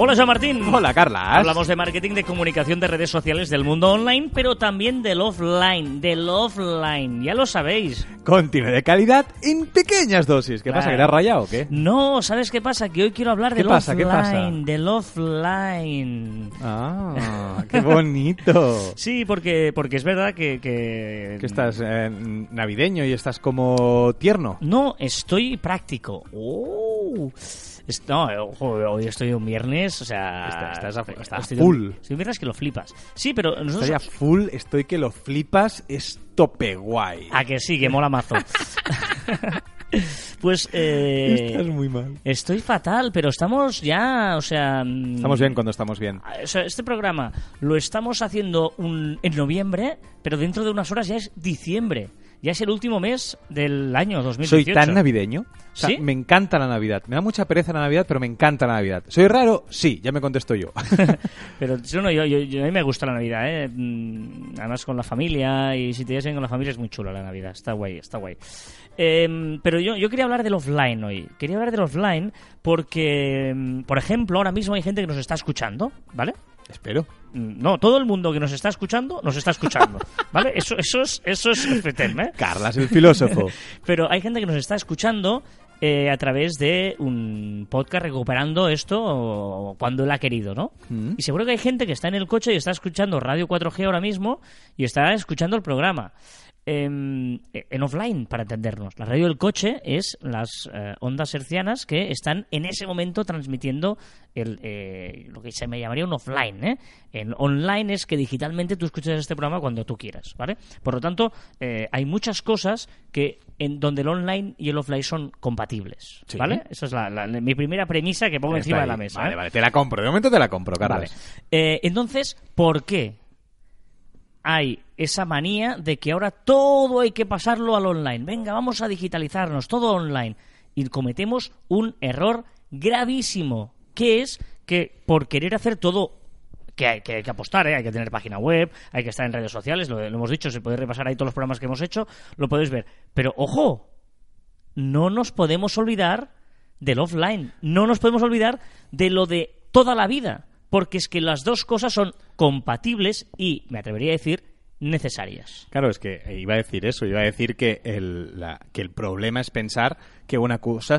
Hola, Joan Martín. Hola, Carlas. Hablamos de marketing, de comunicación de redes sociales del mundo online, pero también del offline, del offline, ya lo sabéis. Contenido de calidad en pequeñas dosis. ¿Qué pasa? ¿Que te has rayado o qué? No, ¿sabes qué pasa? Que hoy quiero hablar ¿Qué del pasa? ¿Qué offline, pasa? del offline. Ah, qué bonito. Sí, porque, porque es verdad que... Que, Que estás eh, navideño y estás como tierno. No, estoy práctico. Oh. No, eh, ojo, hoy estoy un viernes, o sea... Está- estás a- estás estoy full. un- Estoy un viernes que lo flipas. Sí, pero nosotros... Estoy a full, estoy que lo flipas, es tope guay. A que sí, que mola mazo. pues... Eh, Estás muy mal. Estoy fatal, pero estamos ya, o sea... mm, Estamos bien cuando estamos bien. O sea, este programa lo estamos haciendo un- en noviembre, pero dentro de unas horas ya es diciembre. Ya es el último mes del año 2018. Soy tan navideño. O sea, ¿Sí? me encanta la Navidad. Me da mucha pereza la Navidad, pero me encanta la Navidad. ¿Soy raro? Sí, ya me contesto yo. Pero yo no, yo, yo- yo- a mí me gusta la Navidad, ¿eh? Mm, Además con la familia, y si te llevas bien con la familia es muy chula la Navidad. Está guay, está guay. Em, pero yo, yo quería hablar del offline hoy. Quería hablar del offline porque, em, por ejemplo, ahora mismo hay gente que nos está escuchando, ¿vale? Espero. Mm, No, todo el mundo que nos está escuchando, nos está escuchando, ¿vale? Eso, eso es, eso es FTM, ¿eh? Carlas, el filósofo. Pero hay gente que nos está escuchando eh, a través de un podcast recuperando esto cuando él ha querido, ¿no? Mm. Y seguro que hay gente que está en el coche y está escuchando Radio 4G ahora mismo y está escuchando el programa. Em, en offline, para entendernos. La radio del coche es las eh, ondas hercianas que están en ese momento transmitiendo el, eh, lo que se me llamaría un offline. ¿eh? En online es que digitalmente tú escuchas este programa cuando tú quieras. ¿vale? Por lo tanto, eh, hay muchas cosas que en donde el online y el offline son compatibles. Sí. ¿vale? Esa es la- la- mi primera premisa que pongo Está encima de la mesa. Vale, vale, te la compro. De momento te la compro, Vale. Carlas. Eh, entonces, ¿por qué hay esa manía de que ahora todo hay que pasarlo al online? Venga, vamos a digitalizarnos, todo online. Y cometemos un error gravísimo, que es que por querer hacer todo que hay que, apostar, ¿eh? hay que tener página web, hay que estar en redes sociales, lo, lo hemos dicho, se puede repasar ahí todos los programas que hemos hecho, lo podéis ver. Pero ojo, no nos podemos olvidar del offline, no nos podemos olvidar de lo de toda la vida, porque es que las dos cosas son compatibles y, me atrevería a decir, necesarias. Claro, es que iba a decir eso, iba a decir que el, que el problema es pensar que una cosa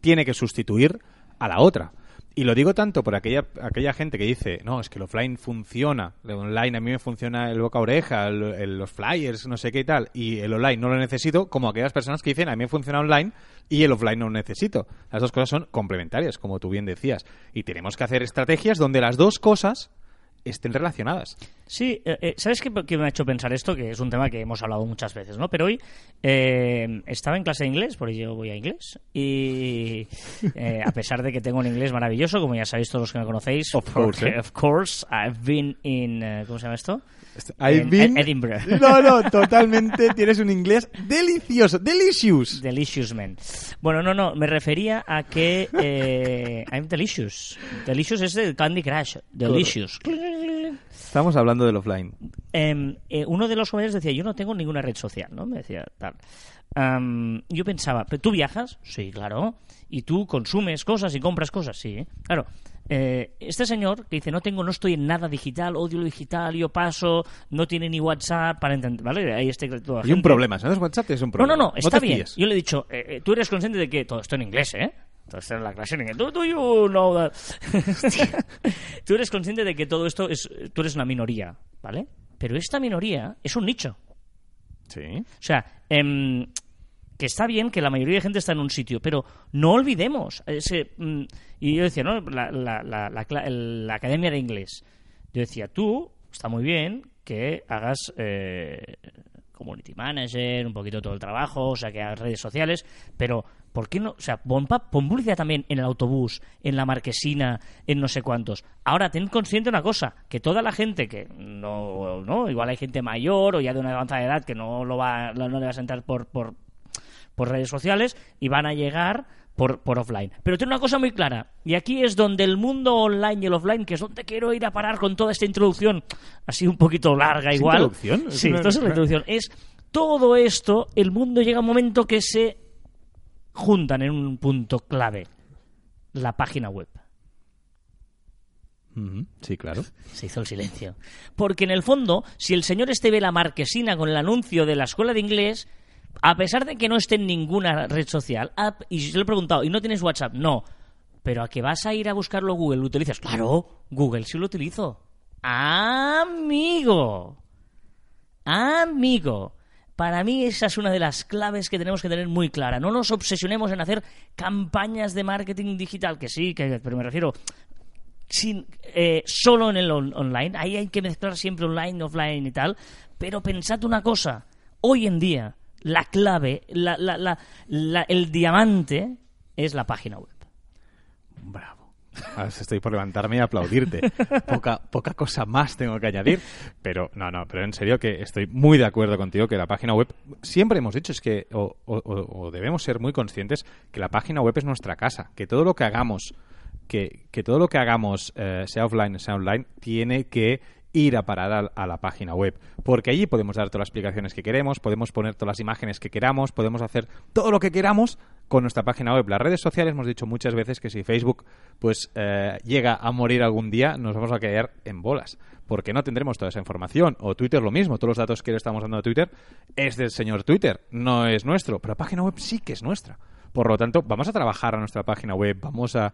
tiene que sustituir a la otra. Y lo digo tanto por aquella, aquella gente que dice, no, es que el offline funciona, el online a mí me funciona el boca oreja, el- el- los flyers, no sé qué y tal, y el online no lo necesito, como aquellas personas que dicen, a mí me funciona online y el offline no lo necesito. Las dos cosas son complementarias, como tú bien decías. Y tenemos que hacer estrategias donde las dos cosas estén relacionadas. Sí, eh, eh, ¿sabes qué, qué me ha hecho pensar esto? Que es un tema que hemos hablado muchas veces, ¿no? Pero hoy eh, estaba en clase de inglés, porque yo voy a inglés, y eh, a pesar de que tengo un inglés maravilloso, como ya sabéis todos los que me conocéis, Of course, ¿eh? of course, I've been in, eh, ¿cómo se llama esto? I've been- Edinburgh. No, no, totalmente. Tienes un inglés delicioso, delicious. Delicious man. Bueno, no, no, me refería a que eh, I'm delicious. Delicious es de Candy Crush. Delicious. Estamos hablando del offline. Em, eh, uno de los jóvenes decía, yo no tengo ninguna red social, ¿no? Me decía tal. Yo pensaba, ¿pero tú viajas? Sí, claro. ¿Y tú consumes cosas y compras cosas? Sí, claro. Eh, este señor que dice, no tengo, no estoy en nada digital, odio lo digital, yo paso, no tiene ni WhatsApp para entender, ¿vale? Ahí está la Hay un problema. ¿Sabes WhatsApp? Es un No, problema. no, no, está te bien. Yo le he dicho, eh, eh, tú eres consciente de que todo esto en inglés, ¿eh? Todo esto en la clase en inglés. Do, do you know that? tú eres consciente de que todo esto es. Tú eres una minoría, ¿vale? Pero esta minoría es un nicho. Sí. O sea, em, que está bien que la mayoría de gente está en un sitio, pero no olvidemos. Ese, mm, y yo decía, ¿no? La, la- la- la academia de inglés. Yo decía, tú, está muy bien que hagas eh, community manager, un poquito todo el trabajo, o sea, que hagas redes sociales, pero ¿por qué no? O sea, pon, pon publicidad también en el autobús, en la marquesina, en no sé cuántos. Ahora, ten consciente una cosa, que toda la gente que no, no igual hay gente mayor o ya de una avanzada edad que no, lo va, no le va a sentar por, por, por redes sociales y van a llegar por, por offline. Pero tiene una cosa muy clara, y aquí es donde el mundo online y el offline, que es donde quiero ir a parar con toda esta introducción, así un poquito larga ¿Es igual. introducción? Es Sí, una- la introducción. Es todo esto, el mundo llega a un momento que se juntan en un punto clave. La página web. Sí, claro. Se hizo el silencio. Porque en el fondo, si el señor este ve la marquesina con el anuncio de la escuela de inglés, a pesar de que no esté en ninguna red social, y yo le he preguntado, ¿y no tienes WhatsApp? No. Pero a que vas a ir a buscarlo Google, ¿lo utilizas? Claro, Google sí lo utilizo. Amigo. Amigo. Para mí esa es una de las claves que tenemos que tener muy clara. No nos obsesionemos en hacer campañas de marketing digital, que sí, que, pero me refiero sin, eh, solo en el on- online. Ahí hay que mezclar siempre online, offline y tal. Pero pensad una cosa. Hoy en día, la clave, la, la- la- la- el diamante es la página web. Bravo. Ahora estoy por levantarme y aplaudirte. Poca, poca cosa más tengo que añadir. Pero no, no, pero en serio que estoy muy de acuerdo contigo que la página web, siempre hemos dicho, es que, o, o- o- debemos ser muy conscientes que la página web es nuestra casa, que todo lo que hagamos, que, que todo lo que hagamos, eh, sea offline o sea online, tiene que ir a parar a, la página web. Porque allí podemos dar todas las explicaciones que queremos, podemos poner todas las imágenes que queramos, podemos hacer todo lo que queramos con nuestra página web. Las redes sociales hemos dicho muchas veces que si Facebook pues eh, llega a morir algún día, nos vamos a caer en bolas. Porque no tendremos toda esa información. O Twitter lo mismo. Todos los datos que le estamos dando a Twitter es del señor Twitter, no es nuestro. Pero la página web sí que es nuestra. Por lo tanto, vamos a trabajar a nuestra página web, vamos a-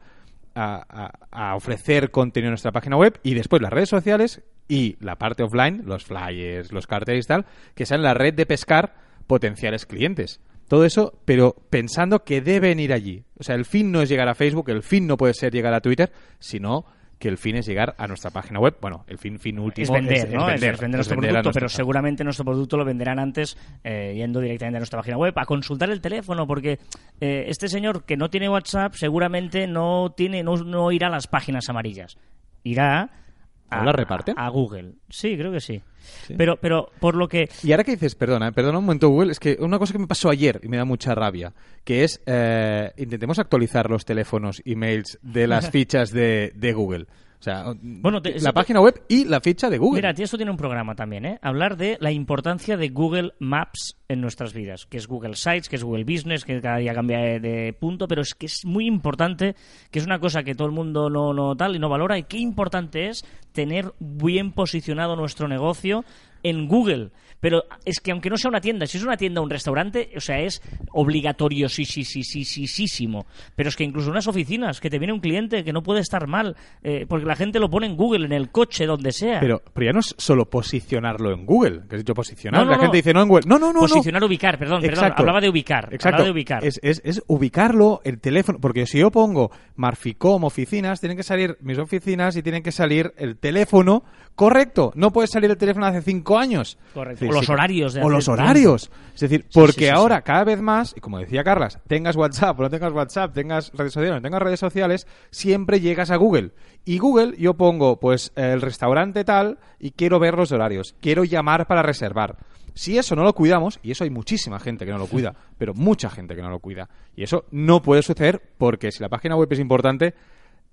a ofrecer contenido en nuestra página web y después las redes sociales y la parte offline, los flyers, los carteles y tal, que sean la red de pescar potenciales clientes. Todo eso, pero pensando que deben ir allí. O sea, el fin no es llegar a Facebook, el fin no puede ser llegar a Twitter, sino que el fin es llegar a nuestra página web. Bueno, el fin, fin último es vender, es ¿no? Es- vender, es vender es nuestro vender producto, pero seguramente nuestro producto lo venderán antes eh, yendo directamente a nuestra página web a consultar el teléfono, porque eh, este señor que no tiene WhatsApp seguramente no tiene no, no irá a las páginas amarillas, irá ¿No las reparte? a Google. Sí, creo que sí. Sí. Pero pero por lo que Y ahora que dices, perdona, eh, perdona un momento, Google, es que una cosa que me pasó ayer y me da mucha rabia, que es, eh, intentemos actualizar los teléfonos, emails de las fichas de, de Google. O sea, Bueno, te- la eso- página web y la ficha de Google. Mira, esto tiene un programa también, ¿eh? Hablar de la importancia de Google Maps en nuestras vidas, que es Google Sites, que es Google Business, que cada día cambia de, de punto, pero es que es muy importante, que es una cosa que todo el mundo no, no tal y no valora, y qué importante es tener bien posicionado nuestro negocio en Google. Pero es que aunque no sea una tienda, si es una tienda o un restaurante, o sea, es obligatorio, sí, sí, sí, sí, sí, sí. Pero es que incluso unas oficinas, que te viene un cliente que no puede estar mal, porque la gente lo pone en Google, en el coche, donde sea. Pero, pero ya no es solo posicionarlo en Google, que has dicho posicionar. No, no, la gente dice no en Google. No, no, no. Posicionar, ubicar, perdón, perdón. Exacto. Hablaba de ubicar. Exacto. Hablaba de ubicar. Es, es- es ubicarlo, el teléfono. Porque si yo pongo Marficom oficinas, tienen que salir mis oficinas y tienen que salir el teléfono correcto. No puede salir el teléfono hace cinco años. Correcto. O los horarios de O los tiempo. horarios. Es decir, porque sí, sí, ahora cada vez más, y como decía Carlas, tengas WhatsApp o no tengas WhatsApp, tengas redes sociales o no tengas redes sociales, siempre llegas a Google. Y Google yo pongo pues el restaurante tal y quiero ver los horarios, quiero llamar para reservar. Si eso no lo cuidamos, y eso hay muchísima gente que no lo cuida, pero mucha gente que no lo cuida, y eso no puede suceder porque si la página web es importante,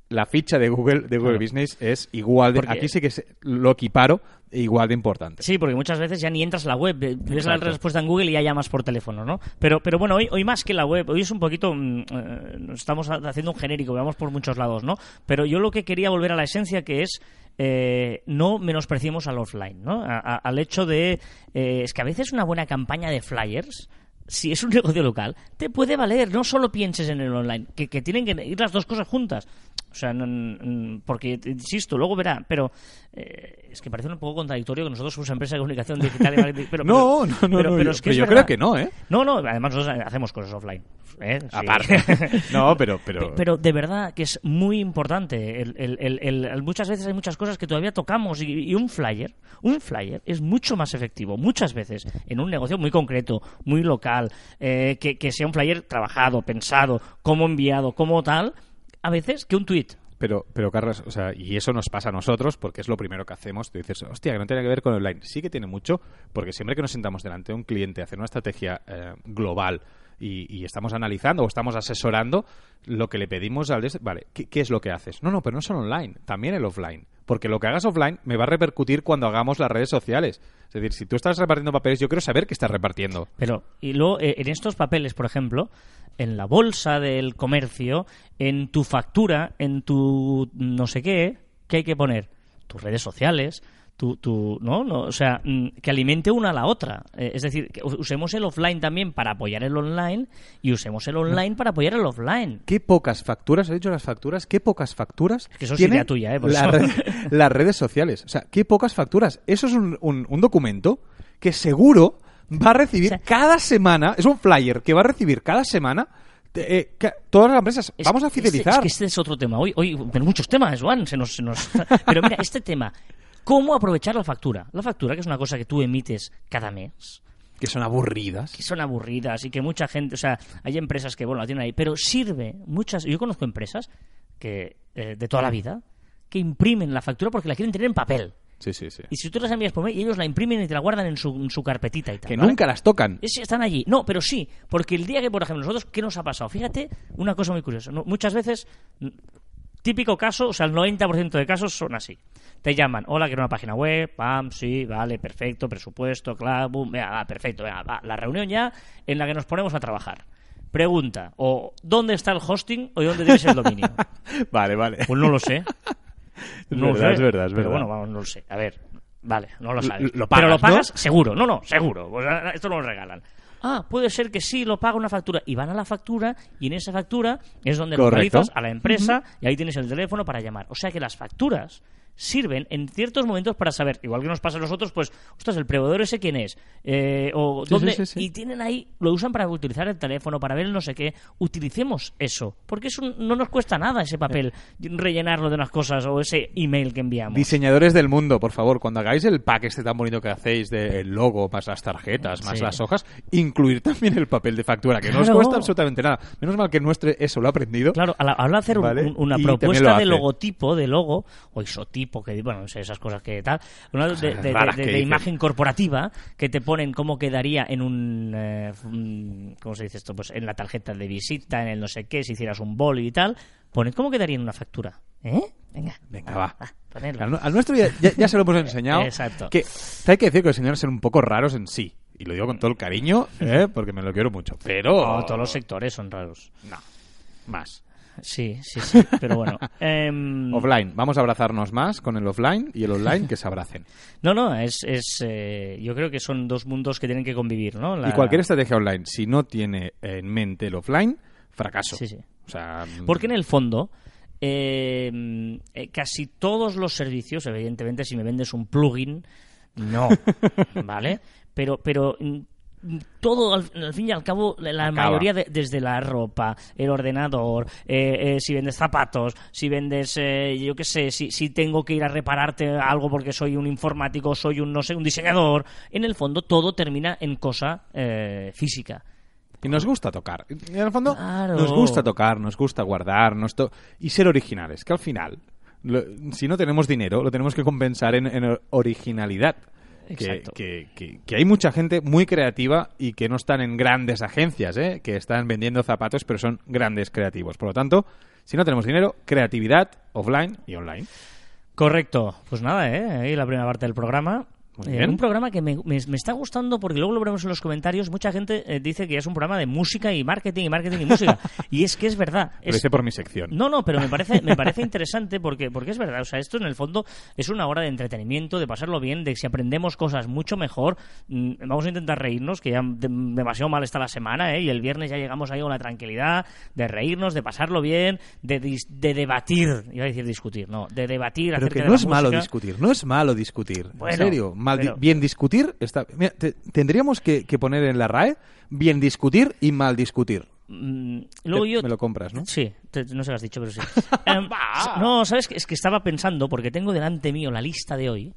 la ficha de Google de Google Claro. Business es igual de Porque- aquí sí que se- lo equiparo igual de importante. Sí, porque muchas veces ya ni entras a la web, eh, ves la respuesta en Google y ya llamas por teléfono, ¿no? Pero, pero bueno, hoy, hoy más que la web, hoy es un poquito, mm, eh, estamos ha- haciendo un genérico, vamos por muchos lados, ¿no? Pero yo lo que quería volver a la esencia que es eh, no menospreciemos al offline, ¿no? A- a- al hecho de, eh, es que a veces una buena campaña de flyers si es un negocio local, te puede valer. No solo pienses en el online, que, que tienen que ir las dos cosas juntas. O sea, no- porque, insisto, luego verá, pero eh, es que parece un poco contradictorio que nosotros somos empresa de comunicación digital y marketing. Pero, No, no, no, pero- no, pero yo- es que pero es yo verdad. creo que no, ¿eh? No, no, además nosotros hacemos cosas offline. ¿eh? Sí. Aparte. no, pero, pero, Pe- Pero de verdad que es muy importante. El, el- el- el- el- muchas veces hay muchas cosas que todavía tocamos y, y un flyer, un flyer es mucho más efectivo, muchas veces, en un negocio muy concreto, muy local, eh, que, que sea un flyer trabajado, pensado, cómo enviado, cómo tal, a veces que un tweet. Pero, pero Carlos, o sea, y eso nos pasa a nosotros porque es lo primero que hacemos. Tú dices, hostia, que no tiene que ver con online. Sí que tiene mucho, porque siempre que nos sentamos delante de un cliente a hacer una estrategia eh, global y, y estamos analizando o estamos asesorando, lo que le pedimos al... Vale, ¿qué, qué es lo que haces? No, no, pero no solo online, también el offline. Porque lo que hagas offline me va a repercutir cuando hagamos las redes sociales. Es decir, si tú estás repartiendo papeles, yo quiero saber qué estás repartiendo. Pero, y luego, eh, en estos papeles, por ejemplo, en la bolsa del comercio, en tu factura, en tu no sé qué, ¿qué hay que poner? Tus redes sociales, tu, tu ¿no? no o sea, mm, que alimente una a la otra. Eh, es decir, que usemos el offline también para apoyar el online y usemos el online para apoyar el offline. Qué pocas facturas, he dicho las facturas, qué pocas facturas que eso es idea tuya, ¿eh? Por la red- las redes sociales. O sea, qué pocas facturas. Eso es un, un- un documento que seguro va a recibir O sea, cada semana, es un flyer que va a recibir cada semana eh, todas las empresas. Es- Vamos a este- fidelizar. es que este es otro tema. Hoy, hoy tenemos muchos temas, Juan. Se nos, se nos- Pero mira, este tema. ¿Cómo aprovechar la factura? La factura, que es una cosa que tú emites cada mes, que son aburridas. que son aburridas y que mucha gente, o sea, hay empresas que, bueno, la tienen ahí, pero sirve muchas. Yo conozco empresas que eh, de toda la vida que imprimen la factura porque la quieren tener en papel. Sí, sí, sí. Y si tú las envías por mail, ellos la imprimen y te la guardan en su, en su carpetita y tal. Que ¿vale? nunca las tocan. Es- están allí. No, pero sí, porque el día que, por ejemplo, nosotros, ¿qué nos ha pasado? Fíjate, una cosa muy curiosa. ¿no? Muchas veces, típico caso, o sea, el 90% de casos son así. Te llaman, hola, quiero una página web, pam, sí, vale, perfecto, presupuesto, claro, boom, venga, va, perfecto, venga, va, la reunión ya en la que nos ponemos a trabajar. Pregunta, o ¿dónde está el hosting o dónde tienes el dominio? Vale, vale. Pues no lo sé. Es No lo verdad, sé. es verdad, es Pero verdad. bueno, vamos, no lo sé. A ver, vale, no lo sabes. lo Pero lo pagas, ¿no? pagas seguro. No, no, seguro. Pues, ah, esto no lo regalan. Ah, puede ser que sí, lo paga una factura. Y van a la factura y en esa factura es donde Correcto. localizas a la empresa y ahí tienes el teléfono para llamar. O sea que las facturas sirven en ciertos momentos para saber, igual que nos pasa a nosotros, pues, ostras, el proveedor ese quién es, Eh, o Sí, dónde, sí, sí, sí. y tienen ahí, lo usan para utilizar el teléfono, para ver el no sé qué, utilicemos eso, porque eso no nos cuesta nada ese papel, rellenarlo de unas cosas o ese email que enviamos. Diseñadores del mundo, por favor, cuando hagáis el pack este tan bonito que hacéis del logo, más las tarjetas, más Sí. las hojas, incluir también el papel de factura, que no os cuesta absolutamente nada. Menos mal que nuestro eso lo ha aprendido. Claro, a la, a la hora de hacer un- Vale, un- una y propuesta lo de logotipo, de logo, o isotipo, que bueno, no sé, esas cosas que tal, una de, imagen corporativa, que te ponen cómo quedaría en un, eh, ¿cómo se dice esto? Pues en la tarjeta de visita, en el no sé qué, si hicieras un boli y tal, ponen cómo quedaría en una factura. ¿Eh? Venga, Venga, va. ponedlo. Al, al nuestro ya, ya- ya se lo hemos enseñado. Exacto. Que hay que decir que los señores son un poco raros en sí. Y lo digo con todo el cariño, ¿eh? porque me lo quiero mucho. Pero. No, todos los sectores son raros. No. Más. Sí, sí, sí, pero bueno. em, Offline. Vamos a abrazarnos más con el offline y el online que se abracen. no, no, es, es eh, yo creo que son dos mundos que tienen que convivir, ¿no? La- Y cualquier estrategia online, si no tiene en mente el offline, fracaso. Sí, sí. O sea, Porque en el fondo, eh, eh, casi todos los servicios, evidentemente, si me vendes un plugin, no, ¿vale? Pero, pero mm, todo, al, al fin y al cabo, la Acaba. mayoría, de- desde la ropa, el ordenador, eh, eh, si vendes zapatos, si vendes, eh, yo qué sé, si, si tengo que ir a repararte algo porque soy un informático, soy un, no sé, un diseñador, en el fondo todo termina en cosa eh, física. Y nos gusta tocar. Y en el fondo, Claro. nos gusta tocar, nos gusta guardar nos to- y ser originales. Que al final, lo- si no tenemos dinero, lo tenemos que compensar en, en originalidad. Que, Exacto. que- que- que hay mucha gente muy creativa y que no están en grandes agencias, ¿eh? que están vendiendo zapatos, pero son grandes creativos. Por lo tanto, si no tenemos dinero, creatividad offline y online. Correcto. Pues nada, ¿eh? Ahí la primera parte del programa. Muy Eh, bien. un programa que me, me- me está gustando porque luego lo veremos en los comentarios. Mucha gente eh, dice que es un programa de música y marketing y marketing y música. y es que es verdad. Lo Es, hice por mi sección. no, no, pero me parece, me parece interesante porque, porque es verdad. O sea, esto en el fondo es una hora de entretenimiento, de pasarlo bien, de que si aprendemos cosas mucho mejor, mm, vamos a intentar reírnos, que ya de- demasiado mal está la semana, ¿eh? Y el viernes ya llegamos ahí con la tranquilidad de reírnos, de pasarlo bien, de, dis- de debatir. Iba a decir discutir, no, de debatir Pero acerca que de no la es malo discutir, no es malo discutir. Bueno, en serio, mal di- pero- bien discutir está. Mira, te- tendríamos que, que poner en la RAE bien discutir y mal discutir. Mm, luego Te- yo... Me lo compras, ¿no? Sí, te- no se lo has dicho, pero sí. Em, no, ¿sabes? Es que estaba pensando, porque tengo delante mío la lista de hoy.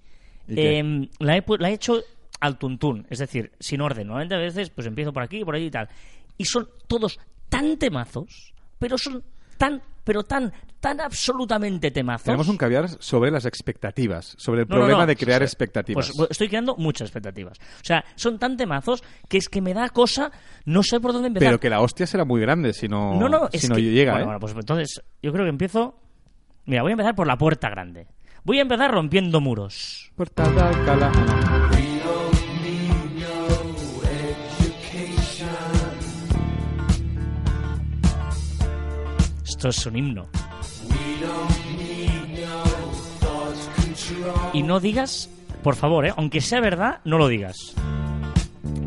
Em, la, he, la he hecho al tuntún, es decir, sin orden. Normalmente a veces pues empiezo por aquí, por allí y tal. Y son todos tan temazos, pero son tan, pero tan, tan absolutamente temazos. Tenemos un caviar sobre las expectativas, sobre el No, problema no. de crear O sea, expectativas. Pues estoy creando muchas expectativas. O sea, son tan temazos que es que me da cosa, no sé por dónde empezar. pero que la hostia será muy grande si no, no, no, si no que- llega, bueno, ¿eh? bueno, pues entonces yo creo que empiezo... Mira, voy a empezar por la puerta grande. Voy a empezar rompiendo muros. Puerta de Alcalá. Esto es un himno. Y no digas, por favor, ¿eh? aunque sea verdad, no lo digas.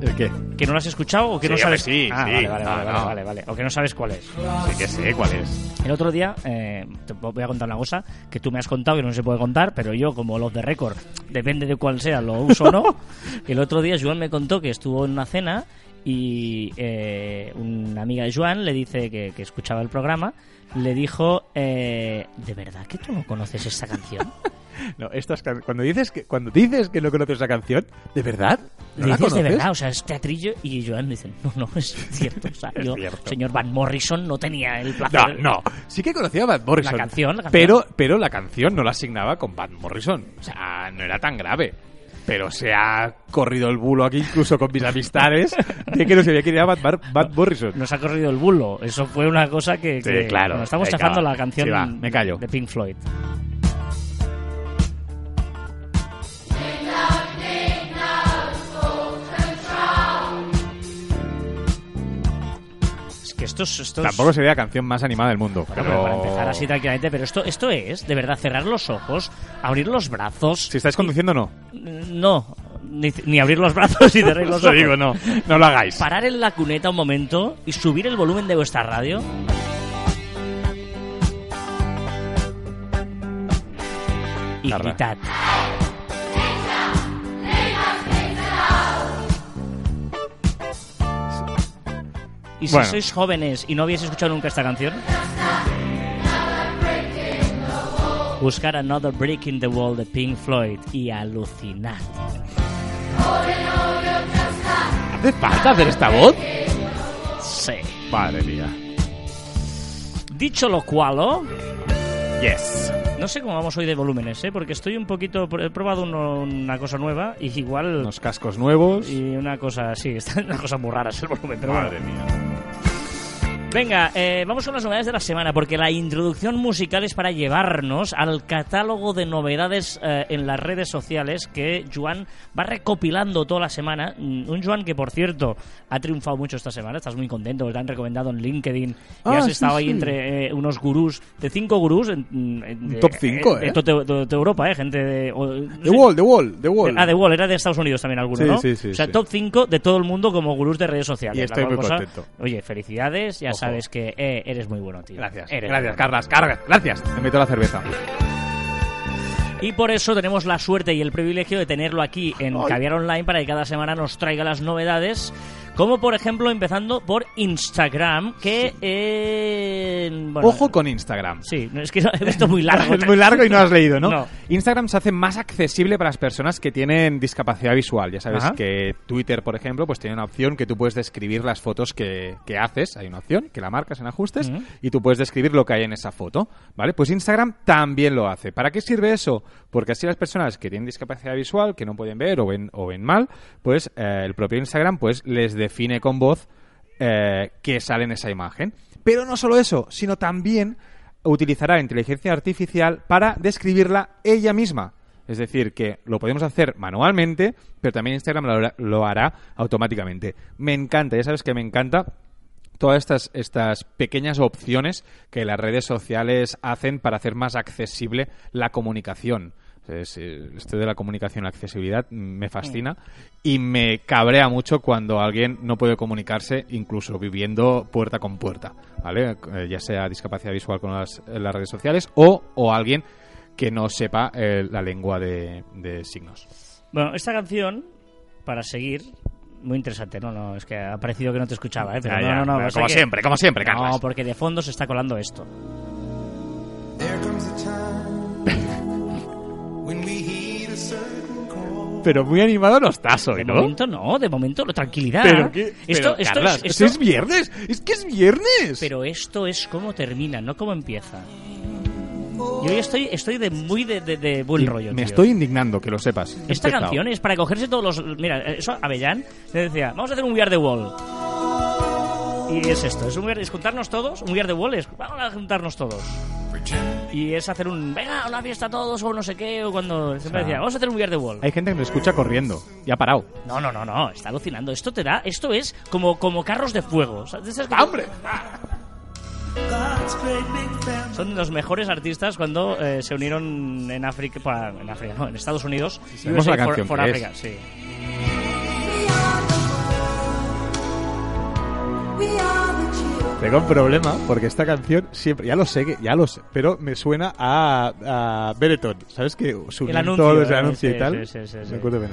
¿El qué? ¿Que no lo has escuchado o que no Sí, sabes? hombre, sí, ah, sí. Vale, vale, No, vale, vale, no. vale, vale. O que no sabes cuál es. Sí que sé cuál es. El otro día, eh, te voy a contar una cosa que tú me has contado que no se puede contar, pero yo, como los de récord, depende de cuál sea, lo uso o no. El otro día, Joan me contó que estuvo en una cena y eh, una amiga de Joan le dice que, que escuchaba el programa, le dijo, eh, ¿de verdad que tú no conoces esta canción? No, estas can- cuando dices que cuando dices que no conoces esa canción, ¿de verdad? ¿No Le dices de verdad, o sea, es teatrillo y Joan dice, no, no, es cierto. O sea, Es yo, cierto. señor Van Morrison, no tenía el placer. No, no. Sí que conocía a Van Morrison. La canción, la canción. Pero, pero la canción no la asignaba con Van Morrison. O sea, no era tan grave. Pero se ha corrido el bulo aquí, incluso con mis amistades, de que no sabía quién era Van, Mar- Van Morrison. Nos ha corrido el bulo. Eso fue una cosa que. Sí, claro. bueno, estamos chafando la canción Sí, va, me callo. de Pink Floyd. Que esto es. Esto es- Tampoco sería la canción más animada del mundo. Bueno, pero... para empezar así tranquilamente, pero esto, esto es, de verdad, cerrar los ojos, abrir los brazos. Si estáis conduciendo, no. No, ni, ni abrir los brazos ni cerrar los Os lo ojos. digo, no. No lo hagáis. Parar en la cuneta un momento y subir el volumen de vuestra radio. Y gritad. Y si Bueno. sois jóvenes y no habéis escuchado nunca esta canción, buscar Another Break in the Wall de Pink Floyd y alucinad. ¿Hace falta hacer esta voz? Sí. Madre mía. Dicho lo cual, ¿oh? Yes. no sé cómo vamos hoy de volúmenes, ¿eh? porque estoy un poquito. He probado uno- una cosa nueva y igual. Unos cascos nuevos. Y una cosa, sí, está una cosa muy rara el volumen, pero Madre bueno. mía. Venga, eh, vamos con las novedades de la semana, porque la introducción musical es para llevarnos al catálogo de novedades eh, en las redes sociales que Juan va recopilando toda la semana. Mm, Un Juan que, por cierto, ha triunfado mucho esta semana. Estás muy contento, te han recomendado en LinkedIn. y Ah, has sí, estado ahí sí. entre eh, unos gurús, de cinco gurús. En, en- de- top cinco, de ¿eh? toda de, de Europa, ¿eh? Gente de... o- no The sé- Wall, The Wall, The Wall. Ah, The Wall, era de Estados Unidos también alguno, Sí, ¿no? sí, sí, o sea, top 5 de todo el mundo como gurús de redes sociales. Y estoy muy cosa- contento. Oye, felicidades, ya Ojo. Sabes que eh, eres muy bueno, tío. Gracias. Eres Gracias. Carlas. Cargas. Gracias. Te meto la cerveza. Y por eso tenemos la suerte y el privilegio de tenerlo aquí en Caviar Online para que cada semana nos traiga las novedades. Como por ejemplo, empezando por Instagram, que. eh, bueno, Ojo con Instagram. Sí, es que he visto muy largo. es muy largo y no has leído, ¿no? No. Instagram se hace más accesible para las personas que tienen discapacidad visual. Ya sabes Ajá. que Twitter, por ejemplo, pues tiene una opción que tú puedes describir las fotos que, que haces. Hay una opción que la marcas en ajustes y tú puedes describir lo que hay en esa foto, ¿vale? Pues Instagram también lo hace. ¿Para qué sirve eso? Porque así las personas que tienen discapacidad visual, que no pueden ver o ven, o ven mal, pues eh, el propio Instagram pues les define con voz eh, que sale en esa imagen. Pero no solo eso, sino también utilizará inteligencia artificial para describirla ella misma. Es decir, que lo podemos hacer manualmente, pero también Instagram lo lo hará automáticamente. Me encanta, ya sabes que me encanta todas estas, estas pequeñas opciones que las redes sociales hacen para hacer más accesible la comunicación. Es, eh, esto de la comunicación y la accesibilidad me fascina y me cabrea mucho cuando alguien no puede comunicarse incluso viviendo puerta con puerta, ¿vale? Eh, ya sea discapacidad visual con las, las redes sociales o, o alguien que no sepa eh, la lengua de, de signos. Bueno, esta canción, para seguir. Muy interesante, no, no, es que ha parecido que no te escuchaba, ¿eh? Pero Ya, no, ya, no, no, como o sea que- siempre, como siempre, Carlas. No, porque de fondo se está colando esto. There comes a time Pero muy animado no estás hoy, De ¿no? momento no, de momento tranquilidad. Pero qué- esto, pero, esto Carlas, es, esto- es viernes, es que es viernes. pero esto es cómo termina, no cómo empieza. Yo hoy estoy, estoy de muy de, de- de buen Y rollo. me tío. estoy indignando, que lo sepas. Esta canción es para cogerse todos los. Mira, eso Avellán le decía, vamos a hacer un We Are the Wall. Y es esto, es, un, es juntarnos todos, un We Are the Wall es, vamos a juntarnos todos. Y es hacer un, venga, una fiesta todos o no sé qué, o cuando siempre decía, vamos a hacer un Are the Wall. Hay gente que me escucha corriendo y ha parado. No, no, no, no, está alucinando. Esto te da, esto es como, como carros de fuego. De que- ¡Hombre! Son los mejores artistas cuando eh, se unieron en África, en África, no, en Estados Unidos. sabemos USA la for- canción for Africa, es. sí. Tengo un problema porque esta canción siempre, ya lo sé, que- ya lo sé, pero me suena a, a Benetton. ¿Sabes que su El anuncio, todo ese eh, anuncio sí, y tal? sí, sí. Me acuerdo.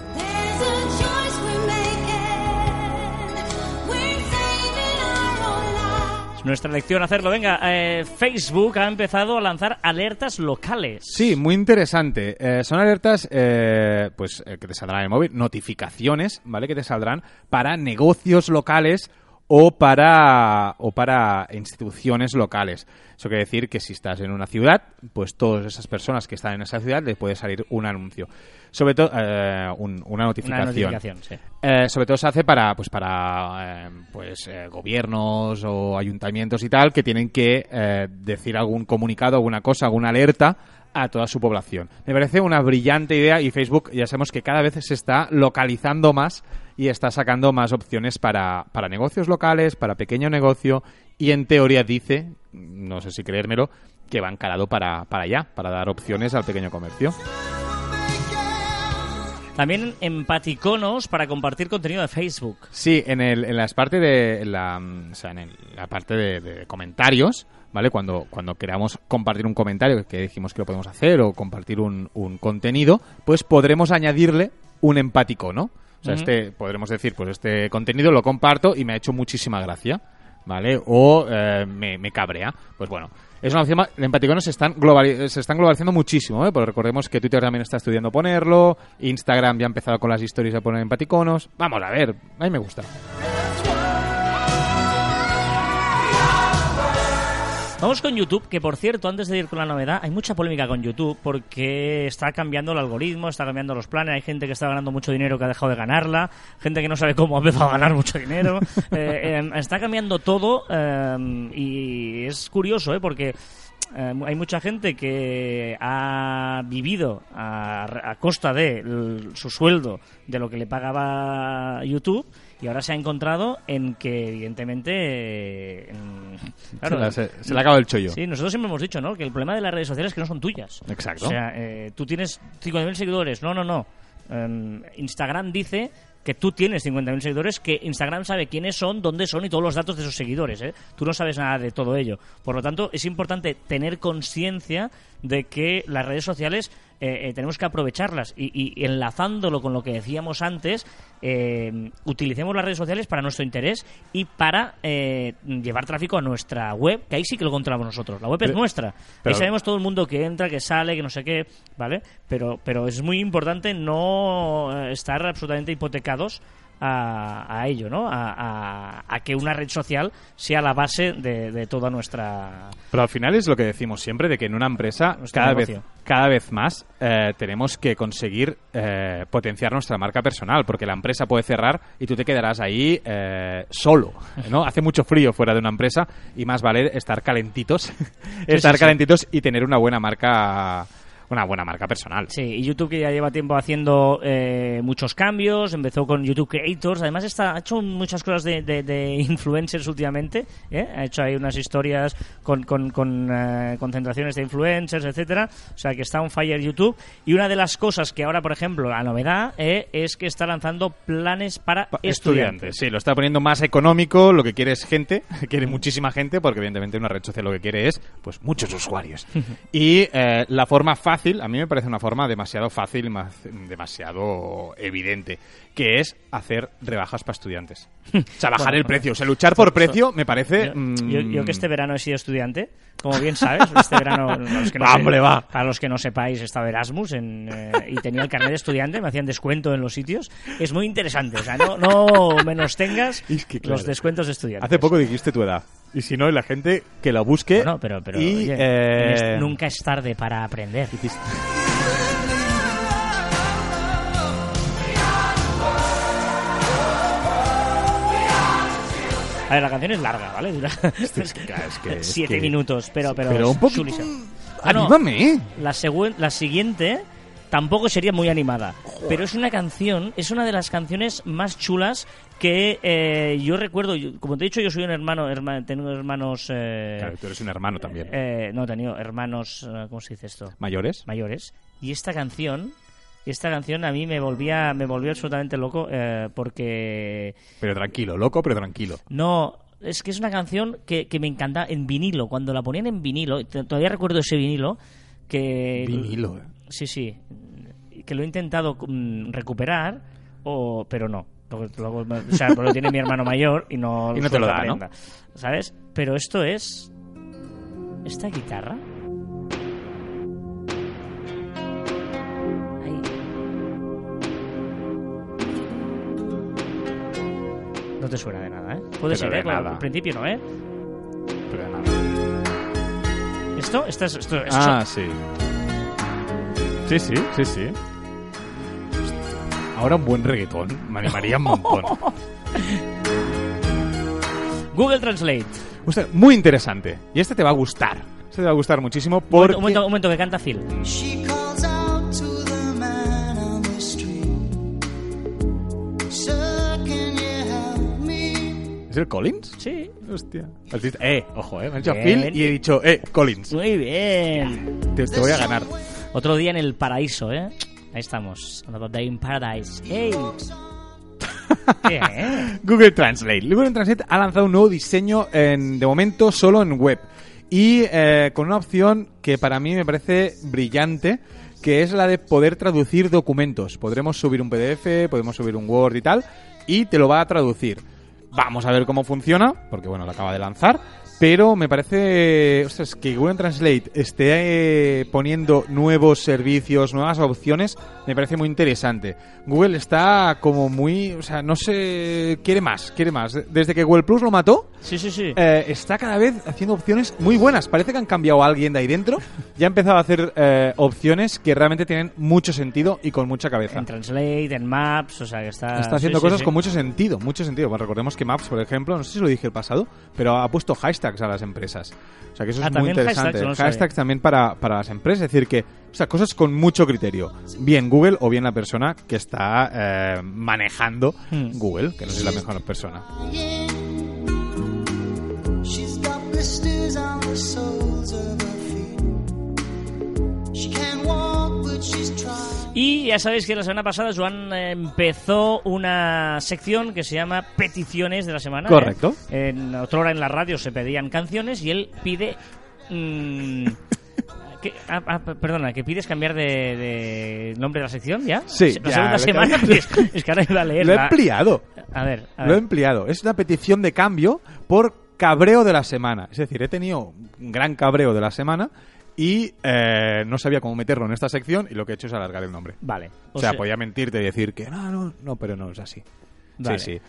Es nuestra lección hacerlo. Venga, eh, Facebook ha empezado a lanzar alertas locales. Sí, muy interesante. Eh, son alertas eh, pues eh, que te saldrán en el móvil, notificaciones, ¿vale? Que te saldrán para negocios locales o para o para instituciones locales. Eso quiere decir que si estás en una ciudad, pues todas esas personas que están en esa ciudad les puede salir un anuncio. Sobre todo eh, un- una Una notificación. sí. Eh, sobre todo se hace para pues para eh, pues eh, gobiernos o ayuntamientos y tal que tienen que decir algún comunicado alguna cosa alguna alerta a toda su población me parece una brillante idea y Facebook ya sabemos que cada vez se está localizando más y está sacando más opciones para, para negocios locales para pequeño negocio y en teoría dice no sé si creérmelo que va encarado para, para allá para dar opciones al pequeño comercio También empaticonos para compartir contenido de Facebook. Sí, en, el, en las partes de la, mm, o sea, en el- la parte de, de comentarios, ¿vale? Cuando, cuando queramos compartir un comentario, que dijimos que lo podemos hacer, o compartir un, un contenido, pues podremos añadirle un empático, ¿no? O sea, este, podremos decir, pues este contenido lo comparto y me ha hecho muchísima gracia, ¿vale? O eh, me, me cabrea. Pues bueno, es una opción más. El empaticono se están, se están globalizando muchísimo, ¿eh? Porque recordemos que Twitter también está estudiando ponerlo, Instagram ya ha empezado con las historias a poner empaticonos. Vamos a ver, a mí me gusta. Vamos con YouTube, que por cierto, antes de ir con la novedad, hay mucha polémica con YouTube porque está cambiando el algoritmo, está cambiando los planes, hay gente que está ganando mucho dinero que ha dejado de ganarla, gente que no sabe cómo ha empezado a ganar mucho dinero, Eh, eh, está cambiando todo eh, y es curioso, ¿eh? porque eh, hay mucha gente que ha vivido a, a costa de su sueldo, de lo que le pagaba YouTube, y ahora se ha encontrado en que, evidentemente, eh, en- claro, se, se le ha acabado el chollo. Sí, nosotros siempre hemos dicho, ¿no? Que el problema de las redes sociales es que no son tuyas. Exacto. O sea, eh, tú tienes 50.000 seguidores. No, no, no. Em, Instagram dice que tú tienes 50.000 seguidores, que Instagram sabe quiénes son, dónde son y todos los datos de esos seguidores. ¿eh? Tú no sabes nada de todo ello. Por lo tanto, es importante tener conciencia de que las redes sociales eh, eh, tenemos que aprovecharlas y, y enlazándolo con lo que decíamos antes, eh, utilicemos las redes sociales para nuestro interés y para eh, llevar tráfico a nuestra web, que ahí sí que lo controlamos nosotros. La web es nuestra. pero- ahí sabemos todo el mundo que entra, que sale, que no sé qué, ¿vale? Pero, pero es muy importante no estar absolutamente hipotecados a, a ello, ¿no? A, que una red social sea la base de, de toda nuestra... Pero al final es lo que decimos siempre, de que en una empresa cada vez, cada vez más eh, tenemos que conseguir eh, potenciar nuestra marca personal, porque la empresa puede cerrar y tú te quedarás ahí eh, solo, ¿no? Hace mucho frío fuera de una empresa y más vale estar calentitos, estar sí, sí. calentitos y tener una buena marca, una buena marca personal. Sí, y YouTube que ya lleva tiempo haciendo eh, muchos cambios, empezó con YouTube Creators, además está, ha hecho muchas cosas de, de- de influencers últimamente, ¿eh? ha hecho ahí unas historias con, con, con, eh, concentraciones de influencers, etcétera, o sea que está on fire YouTube, y una de las cosas que ahora, por ejemplo, la novedad eh, es que está lanzando planes para Pa- estudiantes. Sí, lo está poniendo más económico, lo que quiere es gente, quiere muchísima gente, porque evidentemente una red social lo que quiere es pues muchos usuarios. y eh, la forma fácil fácil, a mí me parece una forma demasiado fácil, más- demasiado evidente, que es hacer rebajas para estudiantes. O sea, bajar Bueno, el precio. O sea, luchar por precio me parece... Yo, mm, yo- yo que este verano he sido estudiante, como bien sabes, este verano, los que no, Va, se- hombre, va. para los que no sepáis, estaba Erasmus en, eh, y tenía el carnet de estudiante, me hacían descuento en los sitios. Es muy interesante, o sea, no, no menos tengas Es que, claro. los descuentos de estudiantes. Hace poco dijiste tu edad. Y si no, la gente que la busque... No, pero, pero y, oye, eh, nunca es tarde para aprender. A ver, la canción es larga, ¿vale? Dura Es que, es que- es siete que- minutos, pero, pero, Pero un poquito... chulísima. Bueno, ¡Anímame! la, la siguiente tampoco sería muy animada, pero es una canción, es una de las canciones más chulas que eh, yo recuerdo. Yo- como te he dicho, yo soy un hermano, herma- tengo hermanos. eh, Claro, tú eres un hermano también. eh, no, he tenido hermanos. eh, ¿Cómo se dice esto? ¿Mayores? Mayores. Y esta canción. Esta canción a mí me volvía, me volvió absolutamente loco eh, porque Pero tranquilo, loco, pero tranquilo. no, es que es una canción que, que me encanta en vinilo. Cuando la ponían en vinilo, todavía recuerdo ese vinilo que Vinilo. eh. Sí, sí. Que lo he intentado mm, recuperar, o, pero no. Luego, o sea, lo tiene mi hermano mayor y no, Y no te lo da, ¿no? ¿Sabes? Pero esto es. Esta guitarra. No te suena de nada, ¿eh? Puede Pero ser, de ¿eh? Nada. al principio no, ¿eh? Pero nada. ¿Esto? Esto es. Esto, esto- Ah, sí. Sí, sí, sí, sí. Ahora un buen reggaetón me animaría un montón. Google Translate. Muy interesante. Y este te va a gustar. Este te va a gustar muchísimo Un porque... momento, un momento, un momento, que canta Phil. She calls out to the man on the street. Sir, can you help me? ¿Es el Collins? Sí. Hostia. Has dicho- Eh, ojo, eh. Me han dicho Bien. Phil y he dicho, eh, Collins. Muy bien. Te, te voy a ganar. Otro día en el paraíso, ¿eh? Ahí estamos. On a Day in Paradise. ¡Hey! ¿Qué, eh? Google Translate. Google Translate ha lanzado un nuevo diseño en- de momento solo en web y eh, con una opción que para mí me parece brillante que es la de poder traducir documentos. Podremos subir un PDF, podemos subir un Word y tal y te lo va a traducir. Vamos a ver cómo funciona, porque bueno, lo acaba de lanzar, pero me parece, ostras, que Google Translate esté eh, poniendo nuevos servicios, nuevas opciones, me parece muy interesante. Google está como muy, o sea, no sé, quiere más, quiere más. Desde que Google Plus lo mató, Sí, sí, sí. eh, está cada vez haciendo opciones muy buenas. Parece que han cambiado a alguien de ahí dentro y ha empezado a hacer eh, opciones que realmente tienen mucho sentido y con mucha cabeza. En Translate, en Maps, o sea que está... Está haciendo sí, sí, cosas sí. con mucho sentido, mucho sentido. Bueno, recordemos que Maps, por ejemplo, no sé si lo dije el pasado, pero ha puesto hashtags a las empresas. O sea que eso Ah, es muy interesante. hashtags, no hashtags también para, para las empresas, es decir, que, o sea, cosas con mucho criterio. Bien Google o bien la persona que está eh, manejando Hmm. Google, que no es la mejor persona. Y ya sabéis que la semana pasada Joan eh, empezó una sección que se llama Peticiones de la Semana. ¿eh? Correcto. En otra hora en la radio se pedían canciones y él pide... mm, que- ah, ah, perdona, que pides cambiar de, de nombre de la sección ya. Sí, La ya, segunda semana, es, es que ahora iba a leer. Lo he la- empleado. A ver, a Lo he ver. empleado. Es una petición de cambio por cabreo de la semana. Es decir, he tenido un gran cabreo de la semana y eh, no sabía cómo meterlo en esta sección y lo que he hecho es alargar el nombre. Vale. O, sea, podía mentirte y decir que no, no, no, pero no es así. Vale. Sí, sí.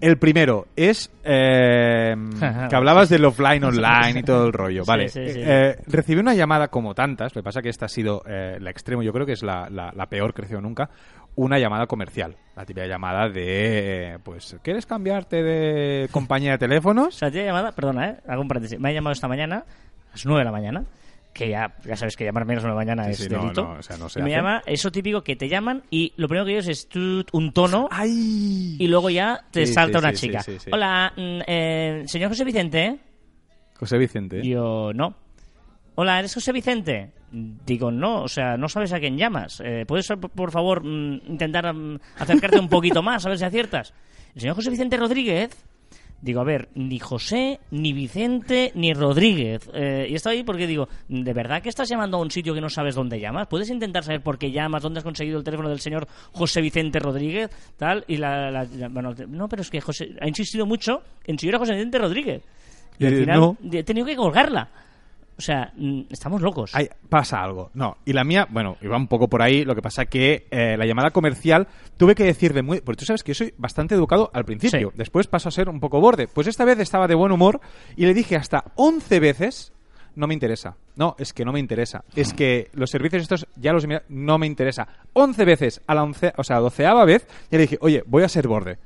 El primero es eh, que hablabas del offline online y todo el rollo. Vale. sí, sí. Eh, recibí una llamada como tantas, lo que pasa que esta ha sido eh, la extremo, yo creo que es la, la, la peor creció nunca, una llamada comercial. La típica llamada de, eh, pues, ¿quieres cambiarte de compañía de O teléfonos? sea, te he llamado, perdona, ¿eh? Paréntesis. Me ha llamado esta mañana, a las 9 de la mañana, que ya, ya sabes que llamar menos la mañana Sí, es sí, no, delito. no, o sea, no se y me hace. llama, eso típico que te llaman y lo primero que ellos es un tono ¡Ay! y luego ya te Sí, salta una chica. Hola, mm, eh, señor José Vicente. José Vicente. Yo, no. Hola, ¿eres José Vicente? Digo, no, o sea, no sabes a quién llamas. Eh, ¿Puedes, por- por favor, mm, intentar mm, acercarte un poquito más, a ver si aciertas? El señor José Vicente Rodríguez Digo, a ver, ni José, ni Vicente, ni Rodríguez. Eh, y estaba ahí porque digo, ¿de verdad que estás llamando a un sitio que no sabes dónde llamas? ¿Puedes intentar saber por qué llamas, dónde has conseguido el teléfono del señor José Vicente Rodríguez? Tal, y la, la- la- bueno, no, pero es que José ha insistido mucho en si yo era José Vicente Rodríguez. Y al Eh, final no. he tenido que colgarla. O sea, mm, estamos locos. Pasa algo. No, y la mía, bueno, iba un poco por ahí. Lo que pasa que eh, la llamada comercial tuve que decir de muy. Porque tú sabes que yo soy bastante educado al principio. Sí. Después paso a ser un poco borde. Pues esta vez estaba de buen humor y le dije hasta 11 veces. No me interesa. No, es que no me interesa. Es que los servicios estos ya los no me interesa. 11 veces a la once, o sea, a la doceava vez, ya le dije, oye, voy a ser borde.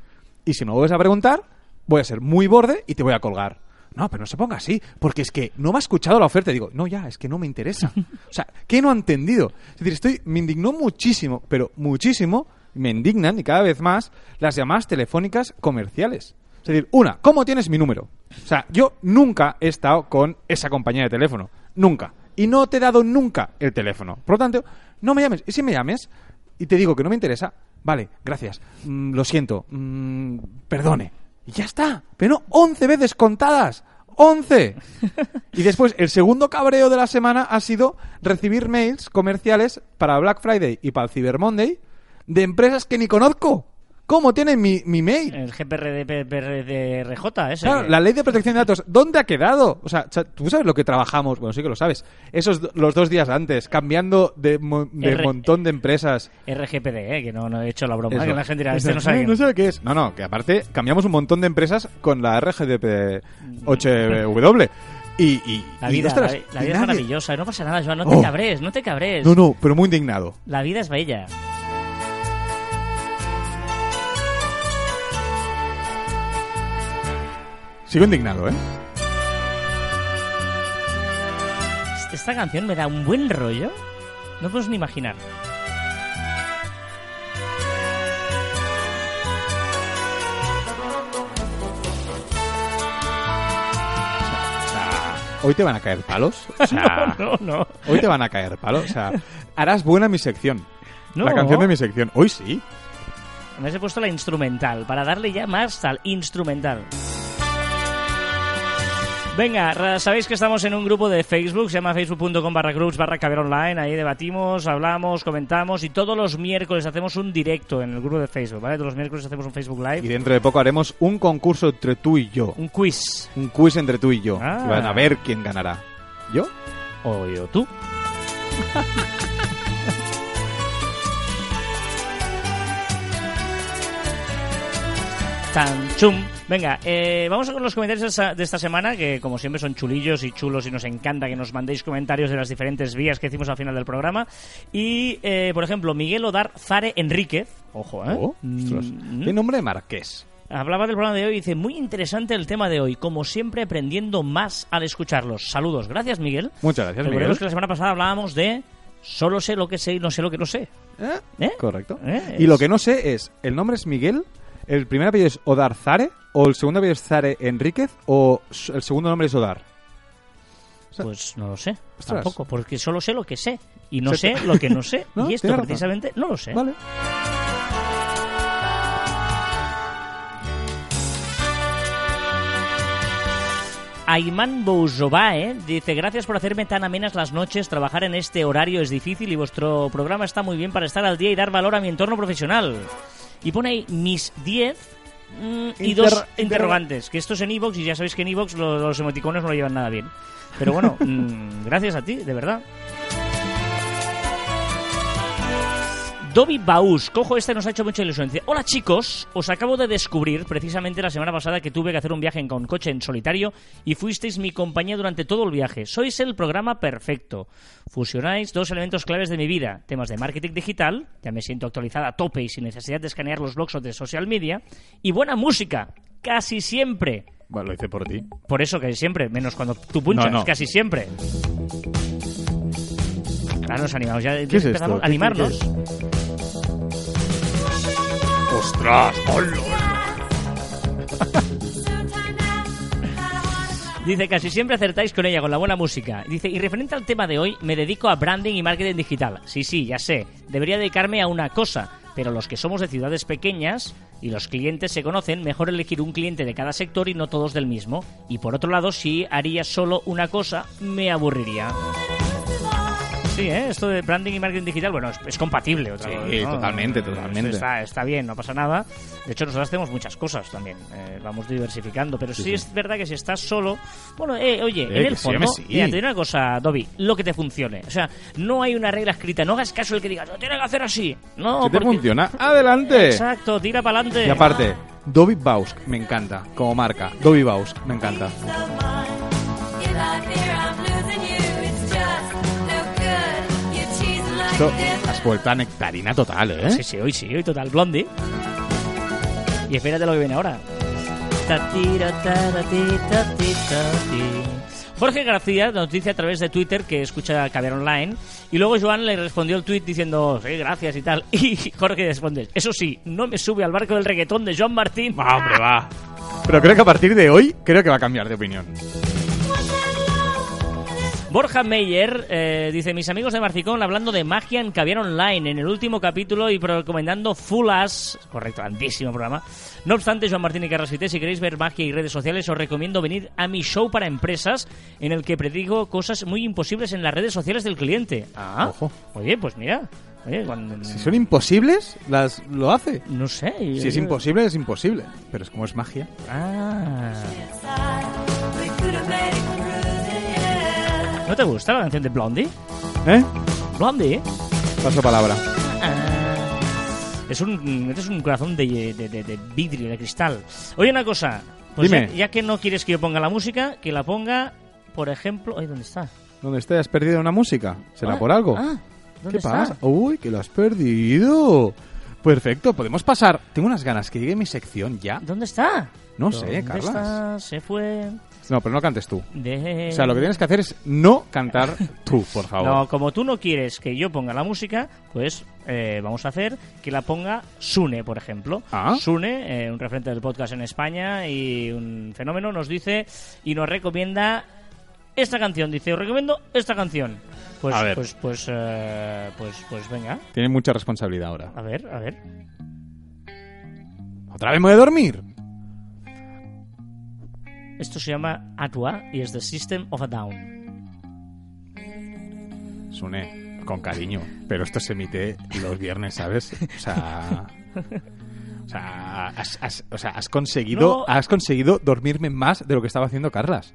Y si me vuelves a preguntar, voy a ser muy borde y te voy a colgar. No, pero no se ponga así, porque es que no me ha escuchado la oferta. Y digo, no, ya, es que no me interesa. O sea, ¿qué no ha entendido? Es decir, estoy, me indignó muchísimo, pero muchísimo, me indignan y cada vez más las llamadas telefónicas comerciales. Es decir, una, ¿cómo tienes mi número? O sea, yo nunca he estado con esa compañía de teléfono. Nunca. Y no te he dado nunca el teléfono. Por lo tanto, no me llames. Y si me llames y te digo que no me interesa, vale, gracias. Mm, lo siento. Mm, perdone. Y ya está. Pero no, 11 veces contadas. ¡11! Y después, el segundo cabreo de la semana ha sido recibir mails comerciales para Black Friday y para el Cyber Monday de empresas que ni conozco. ¿Cómo tienen mi, mi mail? El GPRDPRJ, ese. Claro, la ley de protección de datos, ¿dónde ha quedado? O sea, tú sabes lo que trabajamos, bueno, sí que lo sabes. Esos los dos días antes, cambiando de, mo- de R- montón de empresas. RGPD, eh, que no, no he hecho la broma, Eso. que la gente dirá, este no sabe. no sabe qué es. No, no, que aparte cambiamos un montón de empresas con la RGDP 8W. Y, y, La y, vida, ostras, la, la y vida es maravillosa, no pasa nada, Joan, no te Oh. cabres, no te cabres. No, no, pero muy indignado. La vida es bella. Sigo indignado, ¿eh? Esta canción me da un buen rollo. No puedes ni imaginar. Hoy te van a caer palos. O sea, No, no. hoy te van a caer palos. O sea, harás buena mi sección. No. La canción de mi sección. Hoy sí. Me he puesto la instrumental, para darle ya más al instrumental. Venga, sabéis que estamos en un grupo de Facebook, se llama facebook.com barra groups barra caber online, ahí debatimos, hablamos, comentamos y todos los miércoles hacemos un directo en el grupo de Facebook, ¿vale? Todos los miércoles hacemos un Facebook Y Live, dentro de poco haremos un concurso entre tú y yo. un quiz. Un quiz entre tú y yo. Ah. Y van a ver quién ganará. ¿Yo? O yo tú. Tan chum. Venga, eh, vamos con los comentarios de esta, semana, que como siempre son chulillos y chulos y nos encanta que nos mandéis comentarios de las diferentes vías que hicimos al final del programa. Y, eh, por ejemplo, Miguel Odar Zare Enríquez, ojo, ¿eh? Oh, ostras. Mm, Qué nombre de marqués. Hablaba del programa de hoy y dice, muy interesante el tema de hoy, como siempre aprendiendo más al escucharlos. Saludos. Gracias, Miguel. Muchas gracias, Recordemos Miguel. que la semana pasada hablábamos de solo sé lo que sé y no sé lo que no sé. ¿Eh? ¿Eh? Correcto. ¿Eh? Y lo que no sé es, ¿el nombre es Miguel? ¿El primer apellido es Odar Zare? ¿O el segundo apellido es Zare Enríquez? ¿O el segundo nombre es Odar? Pues no lo sé, Ostras. tampoco, porque solo sé lo que sé y no sé lo que no sé. No, y esto precisamente no lo sé. Vale. Ayman Bouzobae dice, gracias por hacerme tan amenas las noches, trabajar en este horario es difícil y vuestro programa está muy bien para estar al día y dar valor a mi entorno profesional. Y pone ahí mis 10 mm, y Inter- dos interro- interrogantes, que esto es en Evox y ya sabéis que en Evox lo- los emoticones no lo llevan nada bien. Pero bueno, mm, gracias a ti, de verdad. Dobby Baus, cojo este nos ha hecho mucha ilusión. Dice, hola chicos, os acabo de descubrir precisamente la semana pasada que tuve que hacer un viaje con coche en solitario y fuisteis mi compañía durante todo el viaje. Sois el programa perfecto. Fusionáis dos elementos claves de mi vida, temas de marketing digital, ya me siento actualizada a tope y sin necesidad de escanear los blogs o de social media, y buena música, casi siempre. Bueno, lo hice por ti. Por eso casi siempre, menos cuando tú punchas, No, no. casi siempre. Ahora nos animamos, ya ¿Qué es empezamos esto? a animarnos. ¡Ostras! Dice, casi siempre acertáis con ella, con la buena música. Dice, y referente al tema de hoy, me dedico a branding y marketing digital. Sí, sí, ya sé. Debería dedicarme a una cosa, pero los que somos de ciudades pequeñas, y los clientes se conocen, mejor elegir un cliente de cada sector y no todos del mismo. Y por otro lado, si haría solo una cosa, me aburriría. Sí, ¿eh? esto de branding y marketing digital, bueno, es, es compatible. otra Sí, vez, ¿no? totalmente, totalmente. Está, está bien, no pasa nada. De hecho, nosotros hacemos muchas cosas también. eh, vamos diversificando. Pero sí, es verdad que si estás solo. Bueno, eh, oye, Eh, en el sí, fondo. sí. Mira, te diré una cosa, Dobby. Lo que te funcione. O sea, no hay una regla escrita. No hagas caso el que diga, lo tiene que hacer así. No, Si te porque- funciona, ¡adelante! Exacto, tira para adelante. Y aparte, Dobby Bausk me encanta, como marca. Dobby Bausk me encanta. Esto has vuelto a nectarina total, ¿eh? Sí, sí, hoy sí, hoy total blondie. Y espérate lo que viene ahora. Jorge García nos dice a través de Twitter que escucha Caber Online y luego Joan le respondió el tweet diciendo sí, gracias y tal. Y Jorge responde, eso sí, no me sube al barco del reggaetón de Joan Martín. Va, hombre, va. Pero creo que a partir de hoy, creo que va a cambiar de opinión. Borja Meyer eh, dice, mis amigos de Marficón hablando de magia en Caviar Online en el último capítulo y recomendando Full As, correcto, grandísimo programa. No obstante, Joan Martín y Carlos Fité, si queréis ver magia y redes sociales, os recomiendo venir a mi show para empresas en el que predigo cosas muy imposibles en las redes sociales del cliente. Ah, Ojo. Oye, pues mira, oye, cuando- Si son imposibles, las lo hace. no sé. Si es imposible, es imposible. Pero es como es magia. Ah. ¿No te gusta la canción de Blondie? ¿Eh? Blondie. Paso palabra. Es un, es un corazón de, de, de- de vidrio, de cristal. Oye, una cosa. Pues Dime. Ya, ya que no quieres que yo ponga la música, que la ponga, por ejemplo... Ay, ¿dónde está? ¿Dónde estás? ¿Has perdido una música? ¿Será Ah, por algo? ah, ¿dónde ¿Qué está? pasa? Uy, que lo has perdido. Perfecto, podemos pasar. Tengo unas ganas que llegue mi sección ya. ¿Dónde está? No sé, ¿Dónde Carlas. está? Se fue No, pero no cantes tú. de... O sea, lo que tienes que hacer es no cantar tú, por favor. No, como tú no quieres que yo ponga la música, pues eh, vamos a hacer que la ponga Sune, por ejemplo. Ah. Sune, eh, un referente del podcast en España y un fenómeno, nos dice y nos recomienda esta canción. Dice, os recomiendo esta canción. Pues, A ver. pues, pues, eh, pues, pues venga. Tienes mucha responsabilidad ahora. A ver, a ver. ¿Otra vez me voy a dormir? Esto se llama Atua y es The System of a Down. Sune, con cariño. Pero esto se emite los viernes, ¿sabes? O sea... O sea, has, has- o sea, has conseguido, No. has conseguido dormirme más de lo que estaba haciendo Carlas.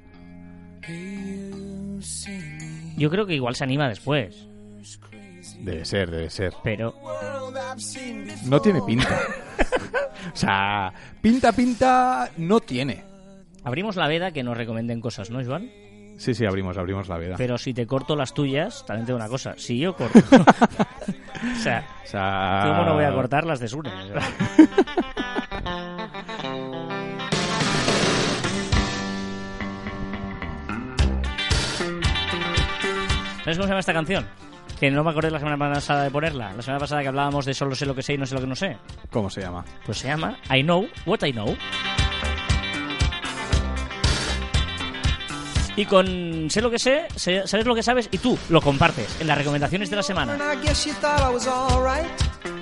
Yo creo que igual se anima después, Debe ser, debe ser. pero No tiene pinta. o sea, pinta, pinta, no tiene. Abrimos la veda que nos recomienden cosas, ¿no, Joan? Sí, sí, abrimos, abrimos la veda. Pero si te corto las tuyas, también te digo una cosa. Si yo corto. o sea, O sea... ¿cómo no voy a cortar las de Sune? ¿Sabes cómo se llama esta canción? Que no me acordé la semana pasada de ponerla. La semana pasada que hablábamos de solo sé lo que sé y no sé lo que no sé. ¿Cómo se llama? Pues se llama I Know What I Know. Y con sé lo que sé, sé- sabes lo que sabes y tú lo compartes en las recomendaciones de la semana.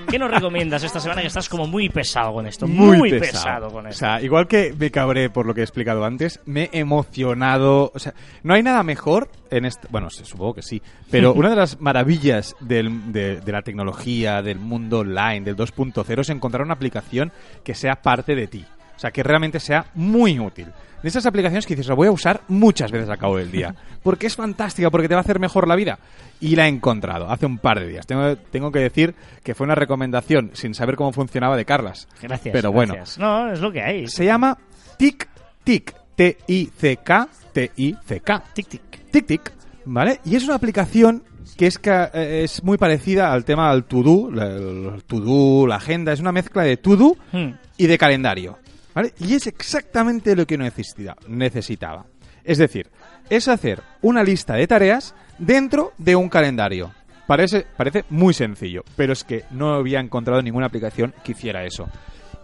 ¿Qué nos recomiendas esta semana que estás como muy pesado con esto? Muy, pesado. con O esto. sea, igual que me cabré por lo que he explicado antes, me he emocionado. O sea, no hay nada mejor en este. Bueno, supongo que sí. Pero una de las maravillas del- de, de la tecnología, del mundo online, del 2.0, es encontrar una aplicación que sea parte de ti. O sea, que realmente sea muy útil. De esas aplicaciones que dices, la voy a usar muchas veces al cabo del día. Porque es fantástica, porque te va a hacer mejor la vida. Y la he encontrado hace un par de días. Tengo, tengo que decir que fue una recomendación sin saber cómo funcionaba de Carlas. Gracias. Pero bueno, gracias. No, es lo que hay. se llama Tic Tic. T-I-C-K. T-I-C-K. Tic, tic. Tic Tic. ¿Vale? Y es una aplicación que es, ca- eh, es muy parecida al tema del to-do. El to-do, la agenda. Es una mezcla de to-do Hmm. y de calendario. ¿Vale? Y es exactamente lo que necesita- necesitaba. Es decir, es hacer una lista de tareas dentro de un calendario. Parece, parece muy sencillo, pero es que no había encontrado ninguna aplicación que hiciera eso.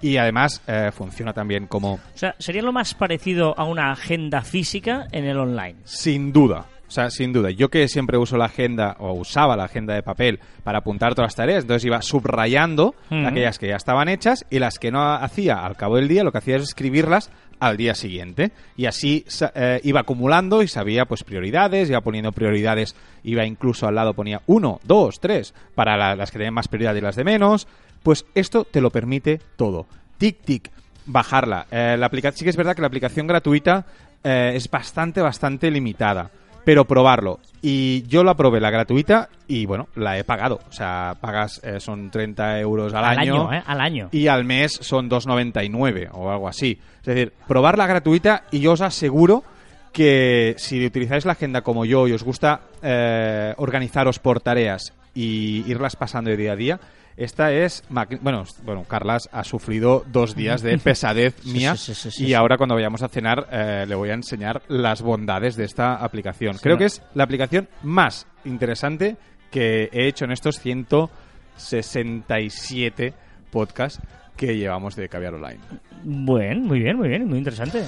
Y además eh, funciona también como, O sea, sería lo más parecido a una agenda física en el online. sin duda, O sea, sin duda. Yo que siempre uso la agenda o usaba la agenda de papel para apuntar todas las tareas, entonces iba subrayando aquellas que ya estaban hechas y las que no hacía al cabo del día, lo que hacía es escribirlas al día siguiente. Y así eh, iba acumulando y sabía pues prioridades, iba poniendo prioridades, iba incluso al lado ponía uno, dos, tres, para la- las que tenían más prioridad y las de menos. Pues esto te lo permite todo. Tic, tic, bajarla. Eh, la sí que es verdad que la aplicación gratuita eh, es bastante, bastante limitada. Pero probarlo. Y yo la probé, la gratuita, y bueno, la he pagado. O sea, pagas, eh, son 30 euros al, Al año, ¿eh? Al año. y al mes son 2,99 o algo así. Es decir, probar la gratuita y yo os aseguro que si utilizáis la agenda como yo y os gusta eh, organizaros por tareas y irlas pasando de día a día, esta es... Bueno, bueno, Carlas ha sufrido dos días de pesadez mía sí, sí, sí, y ahora cuando vayamos a cenar eh, le voy a enseñar las bondades de esta aplicación. Creo que es la aplicación más interesante que he hecho en estos 167 podcasts que llevamos de Caviar Online. Bueno, muy bien, muy bien, muy interesante.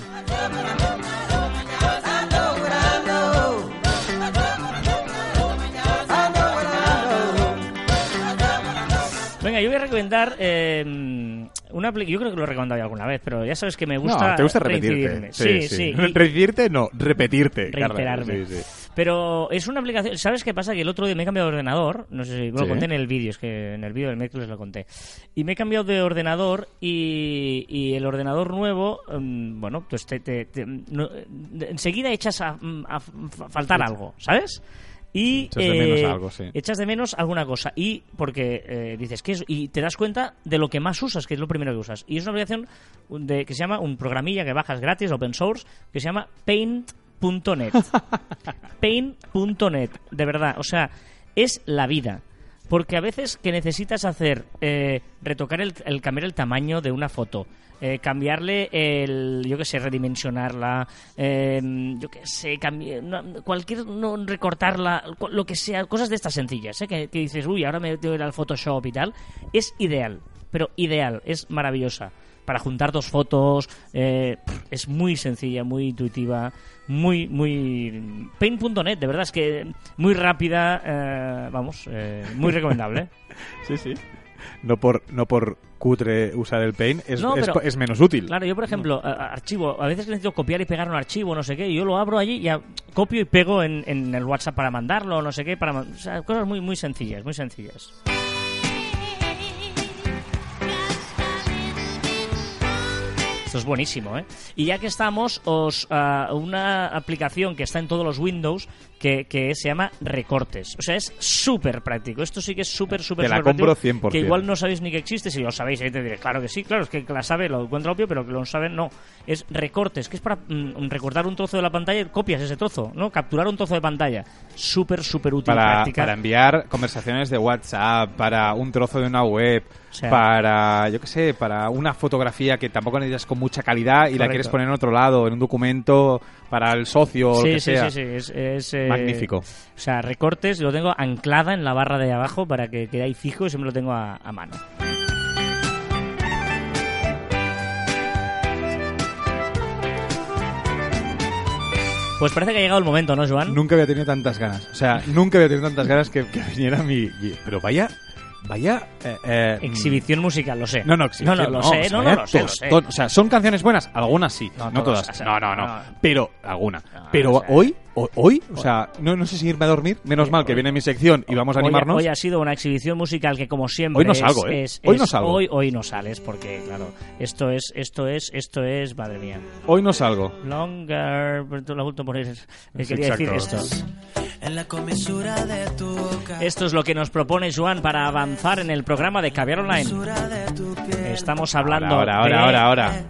Venga, yo voy a recomendar eh, una Yo creo que lo he recomendado ya alguna vez, pero ya sabes que me gusta. no, te gusta repetirte. Sí, sí. Repetirte no, repetirte. Reiterarme. Sí. Pero es una aplicación. ¿Sabes qué pasa? Que el otro día me he cambiado de ordenador. No sé si lo conté en el vídeo, es que en el vídeo del miércoles lo conté. Y me he cambiado de ordenador y, y el ordenador nuevo, mm, bueno, pues te, te- te- no- enseguida echas a, faltar algo, ¿sabes? Y Echas de menos algo, sí. echas de menos alguna cosa. Y porque eh, dices que es y te das cuenta de lo que más usas que es lo primero que usas. Y es una aplicación de, que se llama un programilla que bajas gratis open source que se llama Paint.net Paint.net de verdad. O sea es la vida. Porque a veces que necesitas hacer eh, retocar el, el cambiar el tamaño de una foto eh, cambiarle el yo que sé redimensionarla eh, yo que sé no, cualquier no, recortarla lo que sea cosas de estas sencillas ¿eh? que, que dices uy ahora me tengo que ir al Photoshop y tal es ideal pero ideal es maravillosa para juntar dos fotos eh, es muy sencilla muy intuitiva muy muy paint.net de verdad es que muy rápida eh, vamos eh, muy recomendable Sí, sí. No por, no por cutre usar el Paint, es, No, es pero- po- es menos útil. Claro, yo por ejemplo, a- a- archivo, a veces necesito copiar y pegar un archivo, no sé qué, y yo lo abro allí y ya copio y pego en, en el WhatsApp para mandarlo, no sé qué, para o sea, cosas muy muy sencillas, muy sencillas. Esto es buenísimo, ¿eh? Y ya que estamos, os ah, una aplicación que está en todos los Windows que, que se llama Recortes. O sea, es súper práctico. Esto sí que es súper, súper, Te la compro práctico, 100%. Que igual no sabéis ni que existe. Si lo sabéis, ahí te diré, claro que sí, claro, es que la sabe, lo encuentra obvio, pero que lo saben, no. Es Recortes, que es para mm, recortar un trozo de la pantalla y copias ese trozo, ¿no? Capturar un trozo de pantalla. Súper, súper útil, para, para enviar conversaciones de WhatsApp, para un trozo de una web, O sea- para, yo qué sé, para una fotografía que tampoco necesitas con mucha calidad y la quieres poner en otro lado, en un documento, para el socio o lo que sí, sea. sí, sí, es, es, eh, Magnífico. O sea, recortes lo tengo anclada en la barra de abajo para que quede ahí fijo y siempre lo tengo a, a mano. Pues parece que ha llegado el momento, ¿no, Joan? Nunca había tenido tantas ganas. O sea, nunca había tenido tantas ganas que, que viniera mi- Pero vaya... Vaya... eh, eh, Exhibición musical, lo sé. No, no, No, exhibición, no, lo o sé, sea, no, no, lo sé, lo. O sea, ¿son canciones buenas? Algunas sí, No no, todas, o no, no, no, no. Pero alguna. No, pero o sea- hoy, ho- hoy, o sea, no, no sé si irme a dormir. Menos mal que viene mi sección y vamos a Hoy- animarnos. Hoy, ha sido una exhibición musical que, como siempre, Hoy no salgo, ¿eh? es- Hoy no salgo. Hoy, hoy no sales porque, claro, esto es, esto es, esto es, madre mía. Hoy no salgo. Longer, lo has vuelto a poner. eh, Sí, Quería decir esto. En la comisura de tu boca. Esto es lo que nos propone Joan para avanzar en el programa de Caviar Online. Estamos hablando Ahora, ahora, de ahora, ahora.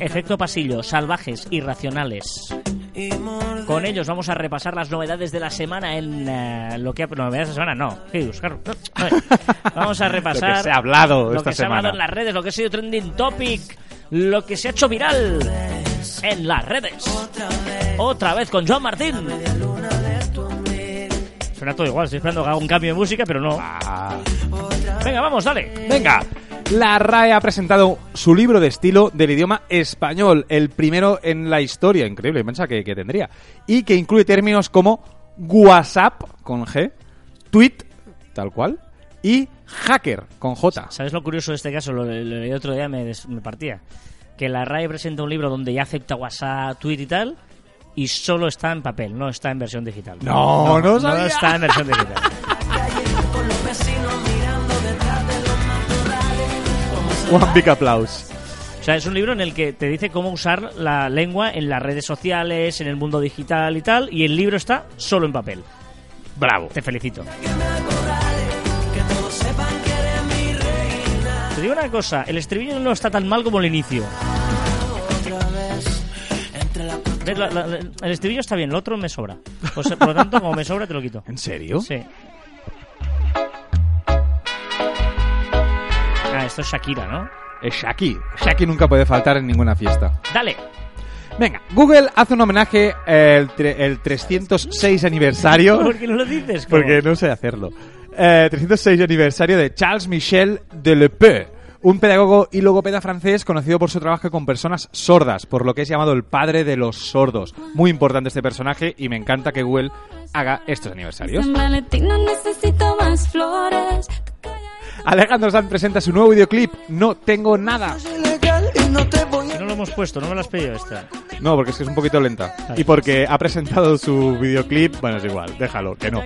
Efecto pasillo, salvajes, irracionales. Con ellos vamos a repasar las novedades de la semana en eh, lo que ha novedades de la semana, no. Vamos a repasar Lo que se ha hablado lo esta que se ha hablado en las redes, lo que ha sido trending topic, lo que se ha hecho viral en las redes. Otra vez con Joan Martín. Suena todo igual, estoy esperando que haga un cambio de música, pero no. Ah. Venga, vamos, dale. Venga. La RAE ha presentado su libro de estilo del idioma español, el primero en la historia, increíble, pensaba que, que tendría, y que incluye términos como WhatsApp, con G, tweet, tal cual, y hacker, con J. ¿Sabes lo curioso de este caso? Lo, leí otro día, me, des- me partía. Que la RAE presenta un libro donde ya acepta WhatsApp, Twitter y tal, y solo está en papel, no está en versión digital. No, no sabía. está en versión digital. One big applause. O sea, es un libro en el que te dice cómo usar la lengua en las redes sociales, en el mundo digital y tal, y el libro está solo en papel. Bravo. Te felicito. Te digo una cosa, el estribillo no está tan mal como el inicio. ¿Ves? La- la- la- el estribillo está bien, el otro me sobra. Por lo tanto, como me sobra, te lo quito. ¿En serio? Sí. Ah, esto es Shakira, ¿no? Es Shaki. Shaki nunca puede faltar en ninguna fiesta. Dale. Venga, Google hace un homenaje eh, el, tre- el 306 aniversario. ¿Por qué no lo dices? ¿Cómo? Porque no sé hacerlo. Eh, 306 aniversario de Charles Michel Delepeux, un pedagogo y logopeda francés conocido por su trabajo con personas sordas, por lo que es llamado el padre de los sordos. Muy importante este personaje y me encanta que Google haga estos aniversarios. Alejandro Sanz presenta su nuevo videoclip, No Tengo Nada. No lo hemos puesto, no me lo has pedido esta. No, porque es que es un poquito lenta. Y porque ha presentado su videoclip, bueno, es igual, déjalo, que no.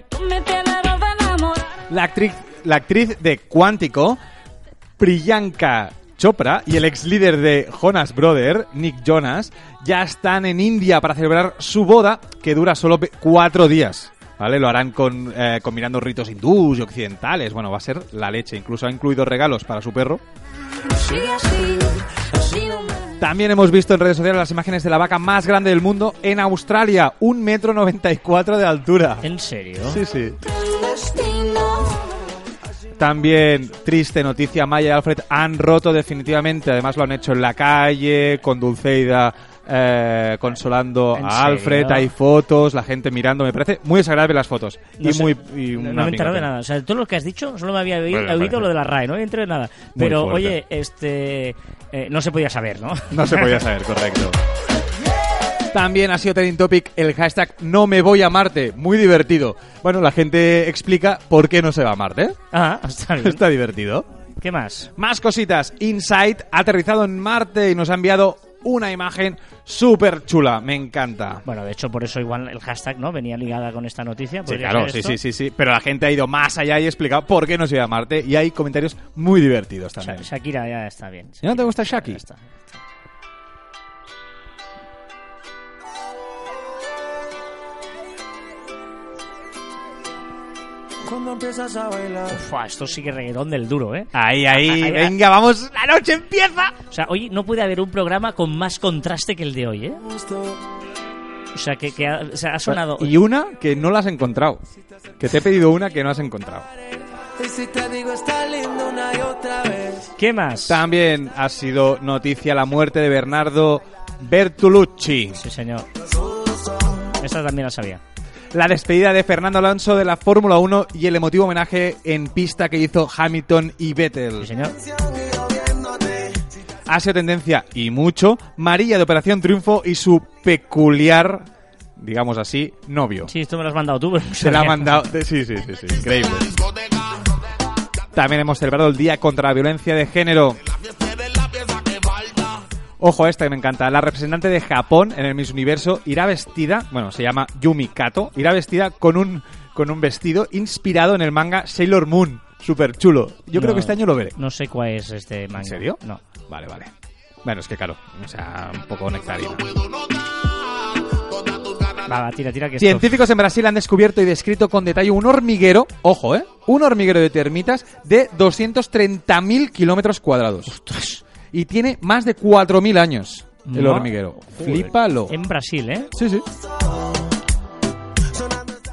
La actriz, la actriz de Cuántico, Priyanka Chopra, y el ex líder de Jonas Brother, Nick Jonas, ya están en India para celebrar su boda, que dura solo cuatro días. ¿Vale? Lo harán con, eh, combinando ritos hindús y occidentales. Bueno, va a ser la leche. Incluso ha incluido regalos para su perro. También hemos visto en redes sociales las imágenes de la vaca más grande del mundo en Australia. Un metro noventa y cuatro de altura. ¿En serio? Sí, sí. También, triste noticia, Maya y Alfred han roto definitivamente. Además lo han hecho en la calle, con Dulceida eh, consolando ¿En a serio? Alfred. Hay fotos, la gente mirando. Me parece muy desagradable las fotos. No y sé, muy... y no, me he enterado de nada. O sea, todo lo que has dicho solo me había oído, Bueno, lo de la RAE, no había enterado de nada. Pero, oye, este. eh, no se podía saber, ¿no? No se podía saber, correcto. También ha sido trending topic el hashtag no me voy a Marte. Muy divertido. Bueno, la gente explica por qué no se va a Marte. Ah, está bien. Está divertido. ¿Qué más? Más cositas. Insight ha aterrizado en Marte y nos ha enviado una imagen súper chula. Me encanta. Bueno, de hecho, por eso igual el hashtag, ¿no? Venía ligada con esta noticia. Sí, ¿podría claro, sí, sí, sí, sí. Pero la gente ha ido más allá y ha explicado por qué no se iba a Marte. Y hay comentarios muy divertidos también. Shakira ya está bien. ¿Y no te gusta Shaki? Cuando empiezas a bailar. Ufua, esto sí que reggaetón del duro, ¿eh? Ahí, ahí, venga, vamos, la noche empieza. O sea, hoy no puede haber un programa con más contraste que el de hoy, ¿eh? O sea, que, que ha, o sea, ha sonado... Y una que no la has encontrado. Que te he pedido una que no has encontrado. Y si te digo está lindo una y otra vez. ¿Qué más? También ha sido noticia la muerte de Bernardo Bertolucci. Sí, señor. Esta también la sabía. La despedida de Fernando Alonso de la Fórmula 1 y el emotivo homenaje en pista que hizo Hamilton y Sí, Vettel. señor. Ha sido tendencia y mucho María de Operación Triunfo y su peculiar, digamos así, novio. Sí, esto me lo has mandado tú. pero Se la ha mandado. Sí, sí, sí, sí, increíble. También hemos celebrado el Día contra la Violencia de Género. Ojo a esta que me encanta. La representante de Japón en el Miss Universo irá vestida, bueno, se llama Yumi Kato, irá vestida con un, con un vestido inspirado en el manga Sailor Moon. Súper chulo. Yo creo que este año lo veré. No sé cuál es este manga. ¿En serio? No. Vale, vale. Bueno, es que claro, o sea, un poco nectarina. Va, va, tira, tira que esto... Científicos en Brasil han descubierto y descrito con detalle un hormiguero, ojo, ¿eh? Un hormiguero de termitas de 230.000 kilómetros cuadrados. Y tiene más de 4.000 años el hormiguero. Joder. Flípalo. En Brasil, ¿eh? Sí, sí.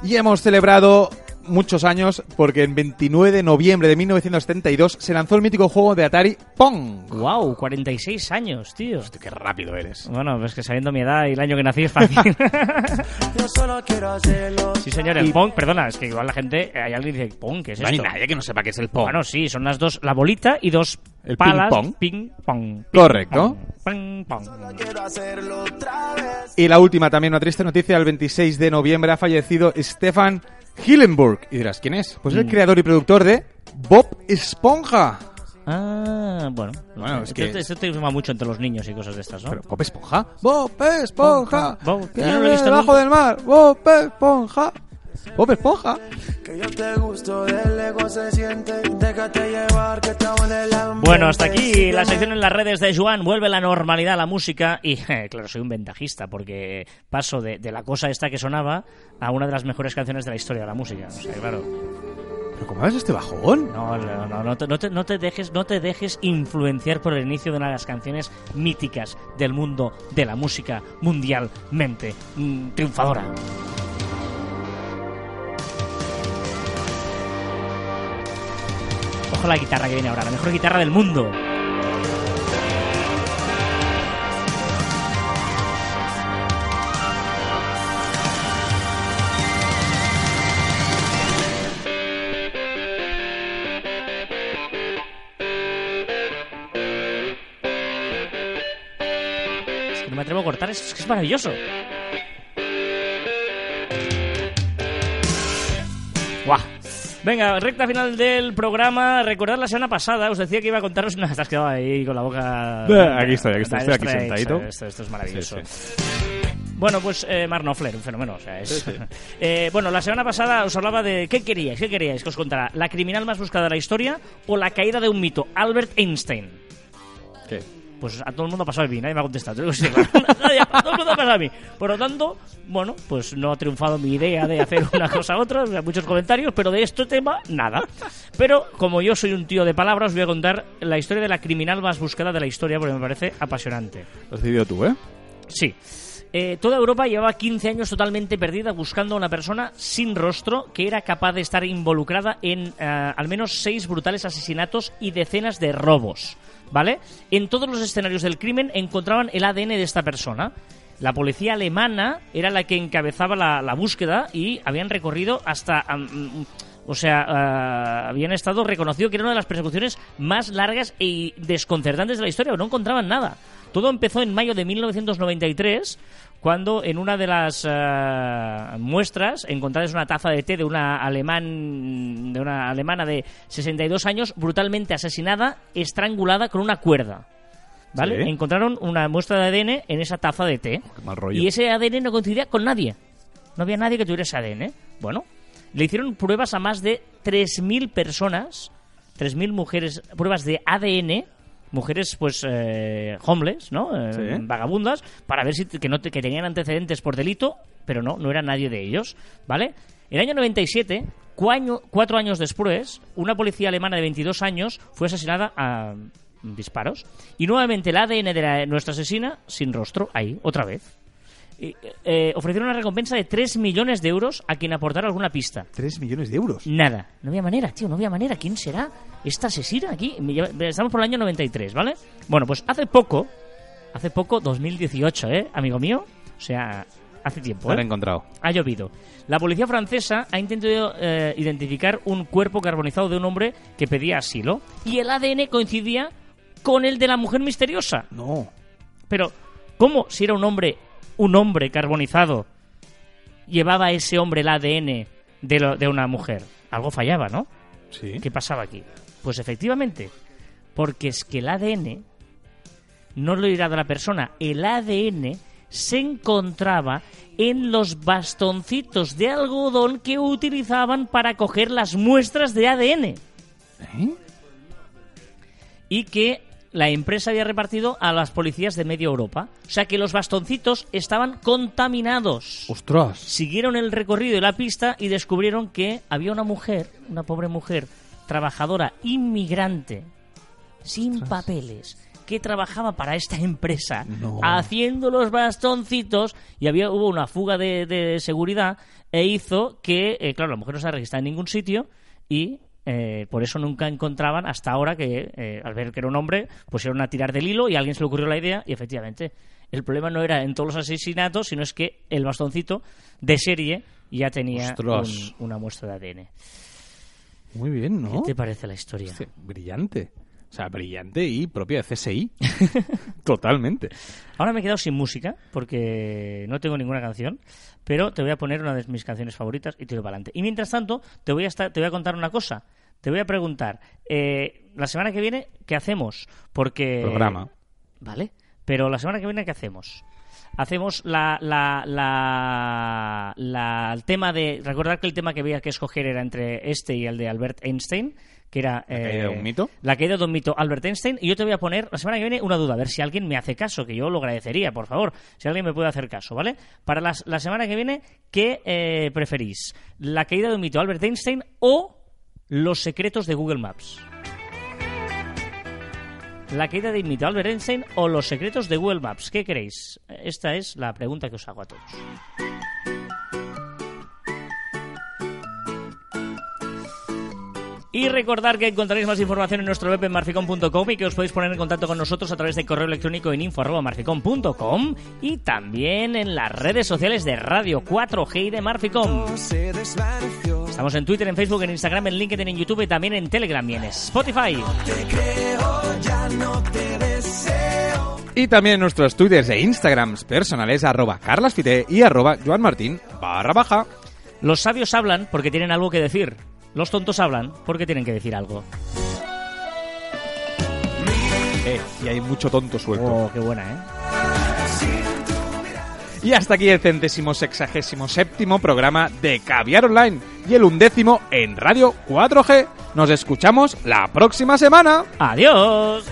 Y hemos celebrado muchos años porque en 29 de noviembre de 1972 se lanzó el mítico juego de Atari Pong. ¡Wow! 46 años, tío. Hostia, qué rápido eres. Bueno, pues que sabiendo mi edad y el año que nací es fácil. Yo solo quiero hacerlo. sí, señor, el Pong, perdona, es que igual la gente, hay alguien que dice, Pong, ¿qué es No hay esto? nadie que no sepa qué es el Pong. Bueno, sí, son las dos, la bolita y dos El palas. ping-pong. Ping pong. Correcto. Ping pong. Quiero hacerlo otra vez. Y la última, también una triste noticia, el 26 de noviembre ha fallecido Stefan Hillenburg. Y dirás, ¿quién es? Pues Mm. el creador y productor de Bob Esponja. Ah, bueno. Bueno, es esto, que- esto te llama mucho entre los niños y cosas de estas, ¿no? Pero, ¿Bob Esponja? ¡Bob Esponja! Bob- ¿Qué yo no lo he visto debajo nunca. del mar? ¡Bob Esponja! ¡Bob Esponja! Bueno, hasta aquí la sección en las redes de Joan. Vuelve la normalidad a la música y, claro, soy un ventajista porque paso de, de la cosa esta que sonaba a una de las mejores canciones de la historia de la música. O sea, claro, ¿Pero cómo ves este bajón? no, no, no, no te, no te- no te dejes, no te dejes influenciar por el inicio de una de las canciones míticas del mundo de la música mundialmente mm, triunfadora. La guitarra que viene ahora, la mejor guitarra del mundo. Es que no me atrevo a cortar, es que es maravilloso. ¡Guau! Venga, recta final del programa. Recordad la semana pasada, os decía que iba a contaros. No, has quedado ahí con la boca. Eh, aquí estoy, aquí estoy, aquí sentadito. Esto, esto es maravilloso. Sí, Bueno, pues eh, Mark Knopfler, un fenómeno. O sea, es... Eh, bueno, la semana pasada os hablaba de qué queríais, qué queríais que os contara. ¿La criminal más buscada de la historia o la caída de un mito? Albert Einstein. ¿Qué? Pues a todo el mundo ha pasado el mí, nadie me ha contestado. te digo sí, a todo el mundo ha pasado mí. Por lo tanto, bueno, pues no ha triunfado mi idea de hacer una cosa a otra, muchos comentarios, pero de este tema, nada. Pero como yo soy un tío de palabras, os voy a contar la historia de la criminal más buscada de la historia porque me parece apasionante. Lo has decidido tú, ¿eh? Sí. Eh, toda Europa llevaba 15 años totalmente perdida buscando a una persona sin rostro que era capaz de estar involucrada en eh, al menos seis brutales asesinatos y decenas de robos. ¿Vale? En todos los escenarios del crimen encontraban el ADN de esta persona. La policía alemana era la que encabezaba la, búsqueda y habían recorrido hasta... mm, o sea, ah, habían estado reconocido que era una de las persecuciones más largas y desconcertantes de la historia, pero no encontraban nada. Todo empezó en mayo de 1993, cuando en una de las eh, muestras encontradas una taza de té de una alemán de una alemana de 62 años brutalmente asesinada, estrangulada con una cuerda. ¿Vale? Sí. Encontraron una muestra de ADN en esa taza de té. Qué mal rollo. Y ese ADN no coincidía con nadie. No había nadie que tuviera ese ADN. Bueno, le hicieron pruebas a más de 3.000 personas, 3.000 mujeres, pruebas de ADN, mujeres pues eh, homeless, ¿no? Eh, Sí. Vagabundas, para ver si que, no te- que tenían antecedentes por delito, pero no, no era nadie de ellos, ¿vale? El año 97, cuaño- cuatro años después, una policía alemana de 22 años fue asesinada a disparos. Y nuevamente el ADN de la- nuestra asesina, sin rostro, ahí, otra vez. Eh, ofrecieron una recompensa de 3 millones de euros a quien aportara alguna pista. 3 millones de euros. Nada. No había manera, tío, no había manera. ¿Quién será esta asesina aquí? Me lleva- Estamos por el año 93, ¿vale? Bueno, pues hace poco, hace poco, 2018, ¿eh, amigo mío? O sea, hace tiempo, Lo han ¿eh? encontrado. Ha llovido. La policía francesa ha intentado eh, identificar un cuerpo carbonizado de un hombre que pedía asilo. Y el ADN coincidía con el de la mujer misteriosa. No. Pero, ¿cómo si era un hombre, un hombre carbonizado, llevaba ese hombre el ADN de, lo- de una mujer? Algo fallaba, ¿no? Sí. ¿Qué pasaba aquí? Pues efectivamente, porque es que el ADN no lo irá de la persona, el ADN se encontraba en los bastoncitos de algodón que utilizaban para coger las muestras de ADN ¿Eh? y que la empresa había repartido a las policías de media Europa. O sea que los bastoncitos estaban contaminados. ¡Ostras! Siguieron el recorrido de la pista y descubrieron que había una mujer, una pobre mujer, trabajadora, inmigrante, sin papeles, que trabajaba para esta empresa haciendo los bastoncitos y había hubo una fuga de, de seguridad e hizo que, eh, claro, la mujer no se ha registrado en ningún sitio y eh, por eso nunca encontraban hasta ahora que eh, al ver que era un hombre pusieron a tirar del hilo y a alguien se le ocurrió la idea y efectivamente el problema no era en todos los asesinatos sino es que el bastoncito de serie ya tenía un- una muestra de ADN. Muy bien, ¿no? ¿Qué te parece la historia? Hostia, brillante. O sea, brillante y propia de CSI. Totalmente. Ahora me he quedado sin música porque no tengo ninguna canción, pero te voy a poner una de mis canciones favoritas y te doy para adelante. Y mientras tanto, te voy a, estar- te voy a contar una cosa. Te voy a preguntar, eh, la semana que viene, ¿qué hacemos? Porque... Programa. Vale, pero la semana que viene, ¿qué hacemos? Hacemos la, la, la, la- el tema de... Recordar que el tema que había que escoger era entre este y el de Albert Einstein, que era... eh, caída de un mito? La caída de un mito Albert Einstein. Y yo te voy a poner la semana que viene una duda, a ver si alguien me hace caso, que yo lo agradecería, por favor. Si alguien me puede hacer caso, ¿vale? Para las- la semana que viene, ¿qué eh, preferís? ¿La caída de un mito Albert Einstein o los secretos de Google Maps? La caída de Albert Einstein o los secretos de Google Maps. ¿Qué queréis? Esta es la pregunta que os hago a todos. Y recordar que encontraréis más información en nuestro web en marficom.com y que os podéis poner en contacto con nosotros a través de correo electrónico en info.marficom.com y también en las redes sociales de Radio 4G y de Marficom. Estamos en Twitter, en Facebook, en Instagram, en LinkedIn, en YouTube y también en Telegram y en Spotify. Te creo, ya no te deseo. Y también en nuestros twitters e instagrams personales, arroba carlasfite y arroba joanmartin barra baja. Los sabios hablan porque tienen algo que decir. Los tontos hablan porque tienen que decir algo. Eh, y hay mucho tonto suelto. Oh, qué buena, ¿eh? Y hasta aquí el centésimo sexagésimo séptimo programa de Caviar Online y el undécimo en Radio 4G. Nos escuchamos la próxima semana. ¡Adiós!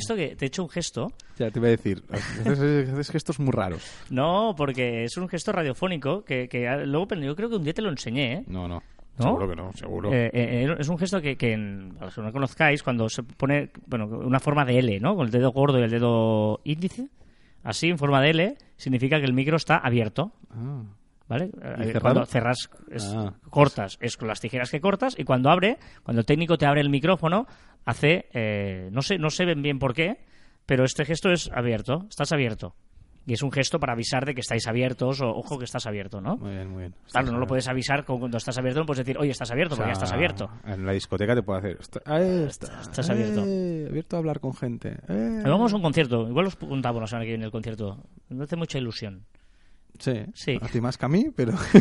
Visto que te he hecho un gesto? Ya te iba a decir, haces, gestos muy raros. No, porque es un gesto radiofónico que, que luego pero yo creo que un día te lo enseñé, ¿eh? No, no. ¿no? Seguro que no, seguro. Eh, eh, es un gesto que, que en- para los que no conozcáis, cuando se pone bueno, una forma de L, ¿no? Con el dedo gordo y el dedo índice, así en forma de L, significa que el micro está abierto. Ah. ¿Vale? ¿Y Eh? Cuando cerras, es- Ah. cortas, es con las tijeras que cortas, y cuando abre, cuando el técnico te abre el micrófono, hace, eh, no sé, no sé bien bien por qué, pero este gesto es abierto, estás abierto. Y es un gesto para avisar de que estáis abiertos, o ojo que estás abierto, ¿no? Muy bien, muy bien. Claro, no lo puedes avisar cuando estás abierto, no puedes decir, oye, estás abierto, O sea, porque ya estás abierto. En la discoteca te puede hacer. "Está- ahí está, Estás abierto. eh, abierto a hablar con gente. eh". Vamos a un concierto, igual os contamos la semana que viene el concierto. Me hace mucha ilusión. Sí, Sí. A ti más que a mí, pero.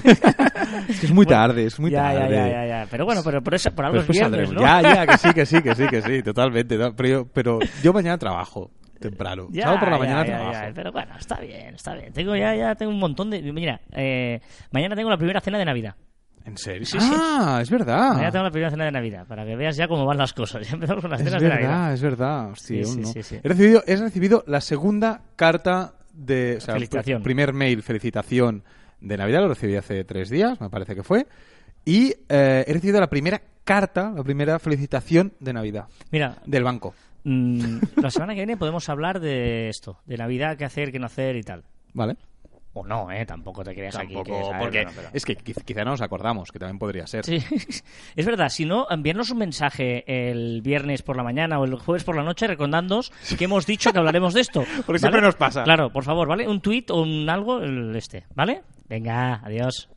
es que es muy tarde, es muy ya, tarde. ya, ya, ya. Pero bueno, pero por, eso, por algo Pero es viernes. ¿no? Ya, ya, que sí, que sí, que sí, que sí, totalmente. ¿no? Pero, yo, pero yo mañana trabajo temprano. Ya, Sábado por la ya, mañana ya, trabajo. ya, Pero bueno, está bien, está bien. Tengo ya, ya tengo un montón de... Mira, eh, mañana tengo la primera cena de Navidad. ¿En serio? Sí, sí. ah, es verdad. Mañana tengo la primera cena de Navidad, para que veas ya cómo van las cosas. Ya empezamos con las Es cenas de Navidad. verdad, es verdad. Sí, Hostia, sí, no. sí, sí. He, recibido, he recibido la segunda carta de... O sea, Felicitación. pr- primer mail, felicitación de Navidad, lo recibí hace tres días, me parece que fue. Y eh, he recibido la primera carta, la primera felicitación de Navidad Mira, del banco. mm, la semana que viene podemos hablar de esto, de Navidad, qué hacer, qué no hacer y tal. ¿Vale? O no, ¿eh? Tampoco te creas aquí que... ¿sabes? porque pero- es que quiz- quizá no nos acordamos, que también podría ser. Sí, es verdad. Si no, enviarnos un mensaje el viernes por la mañana o el jueves por la noche recordándonos que hemos dicho que hablaremos de esto. Porque siempre nos pasa. Claro, por favor, ¿vale? Un tweet o un algo, el este, ¿vale? Venga, adiós.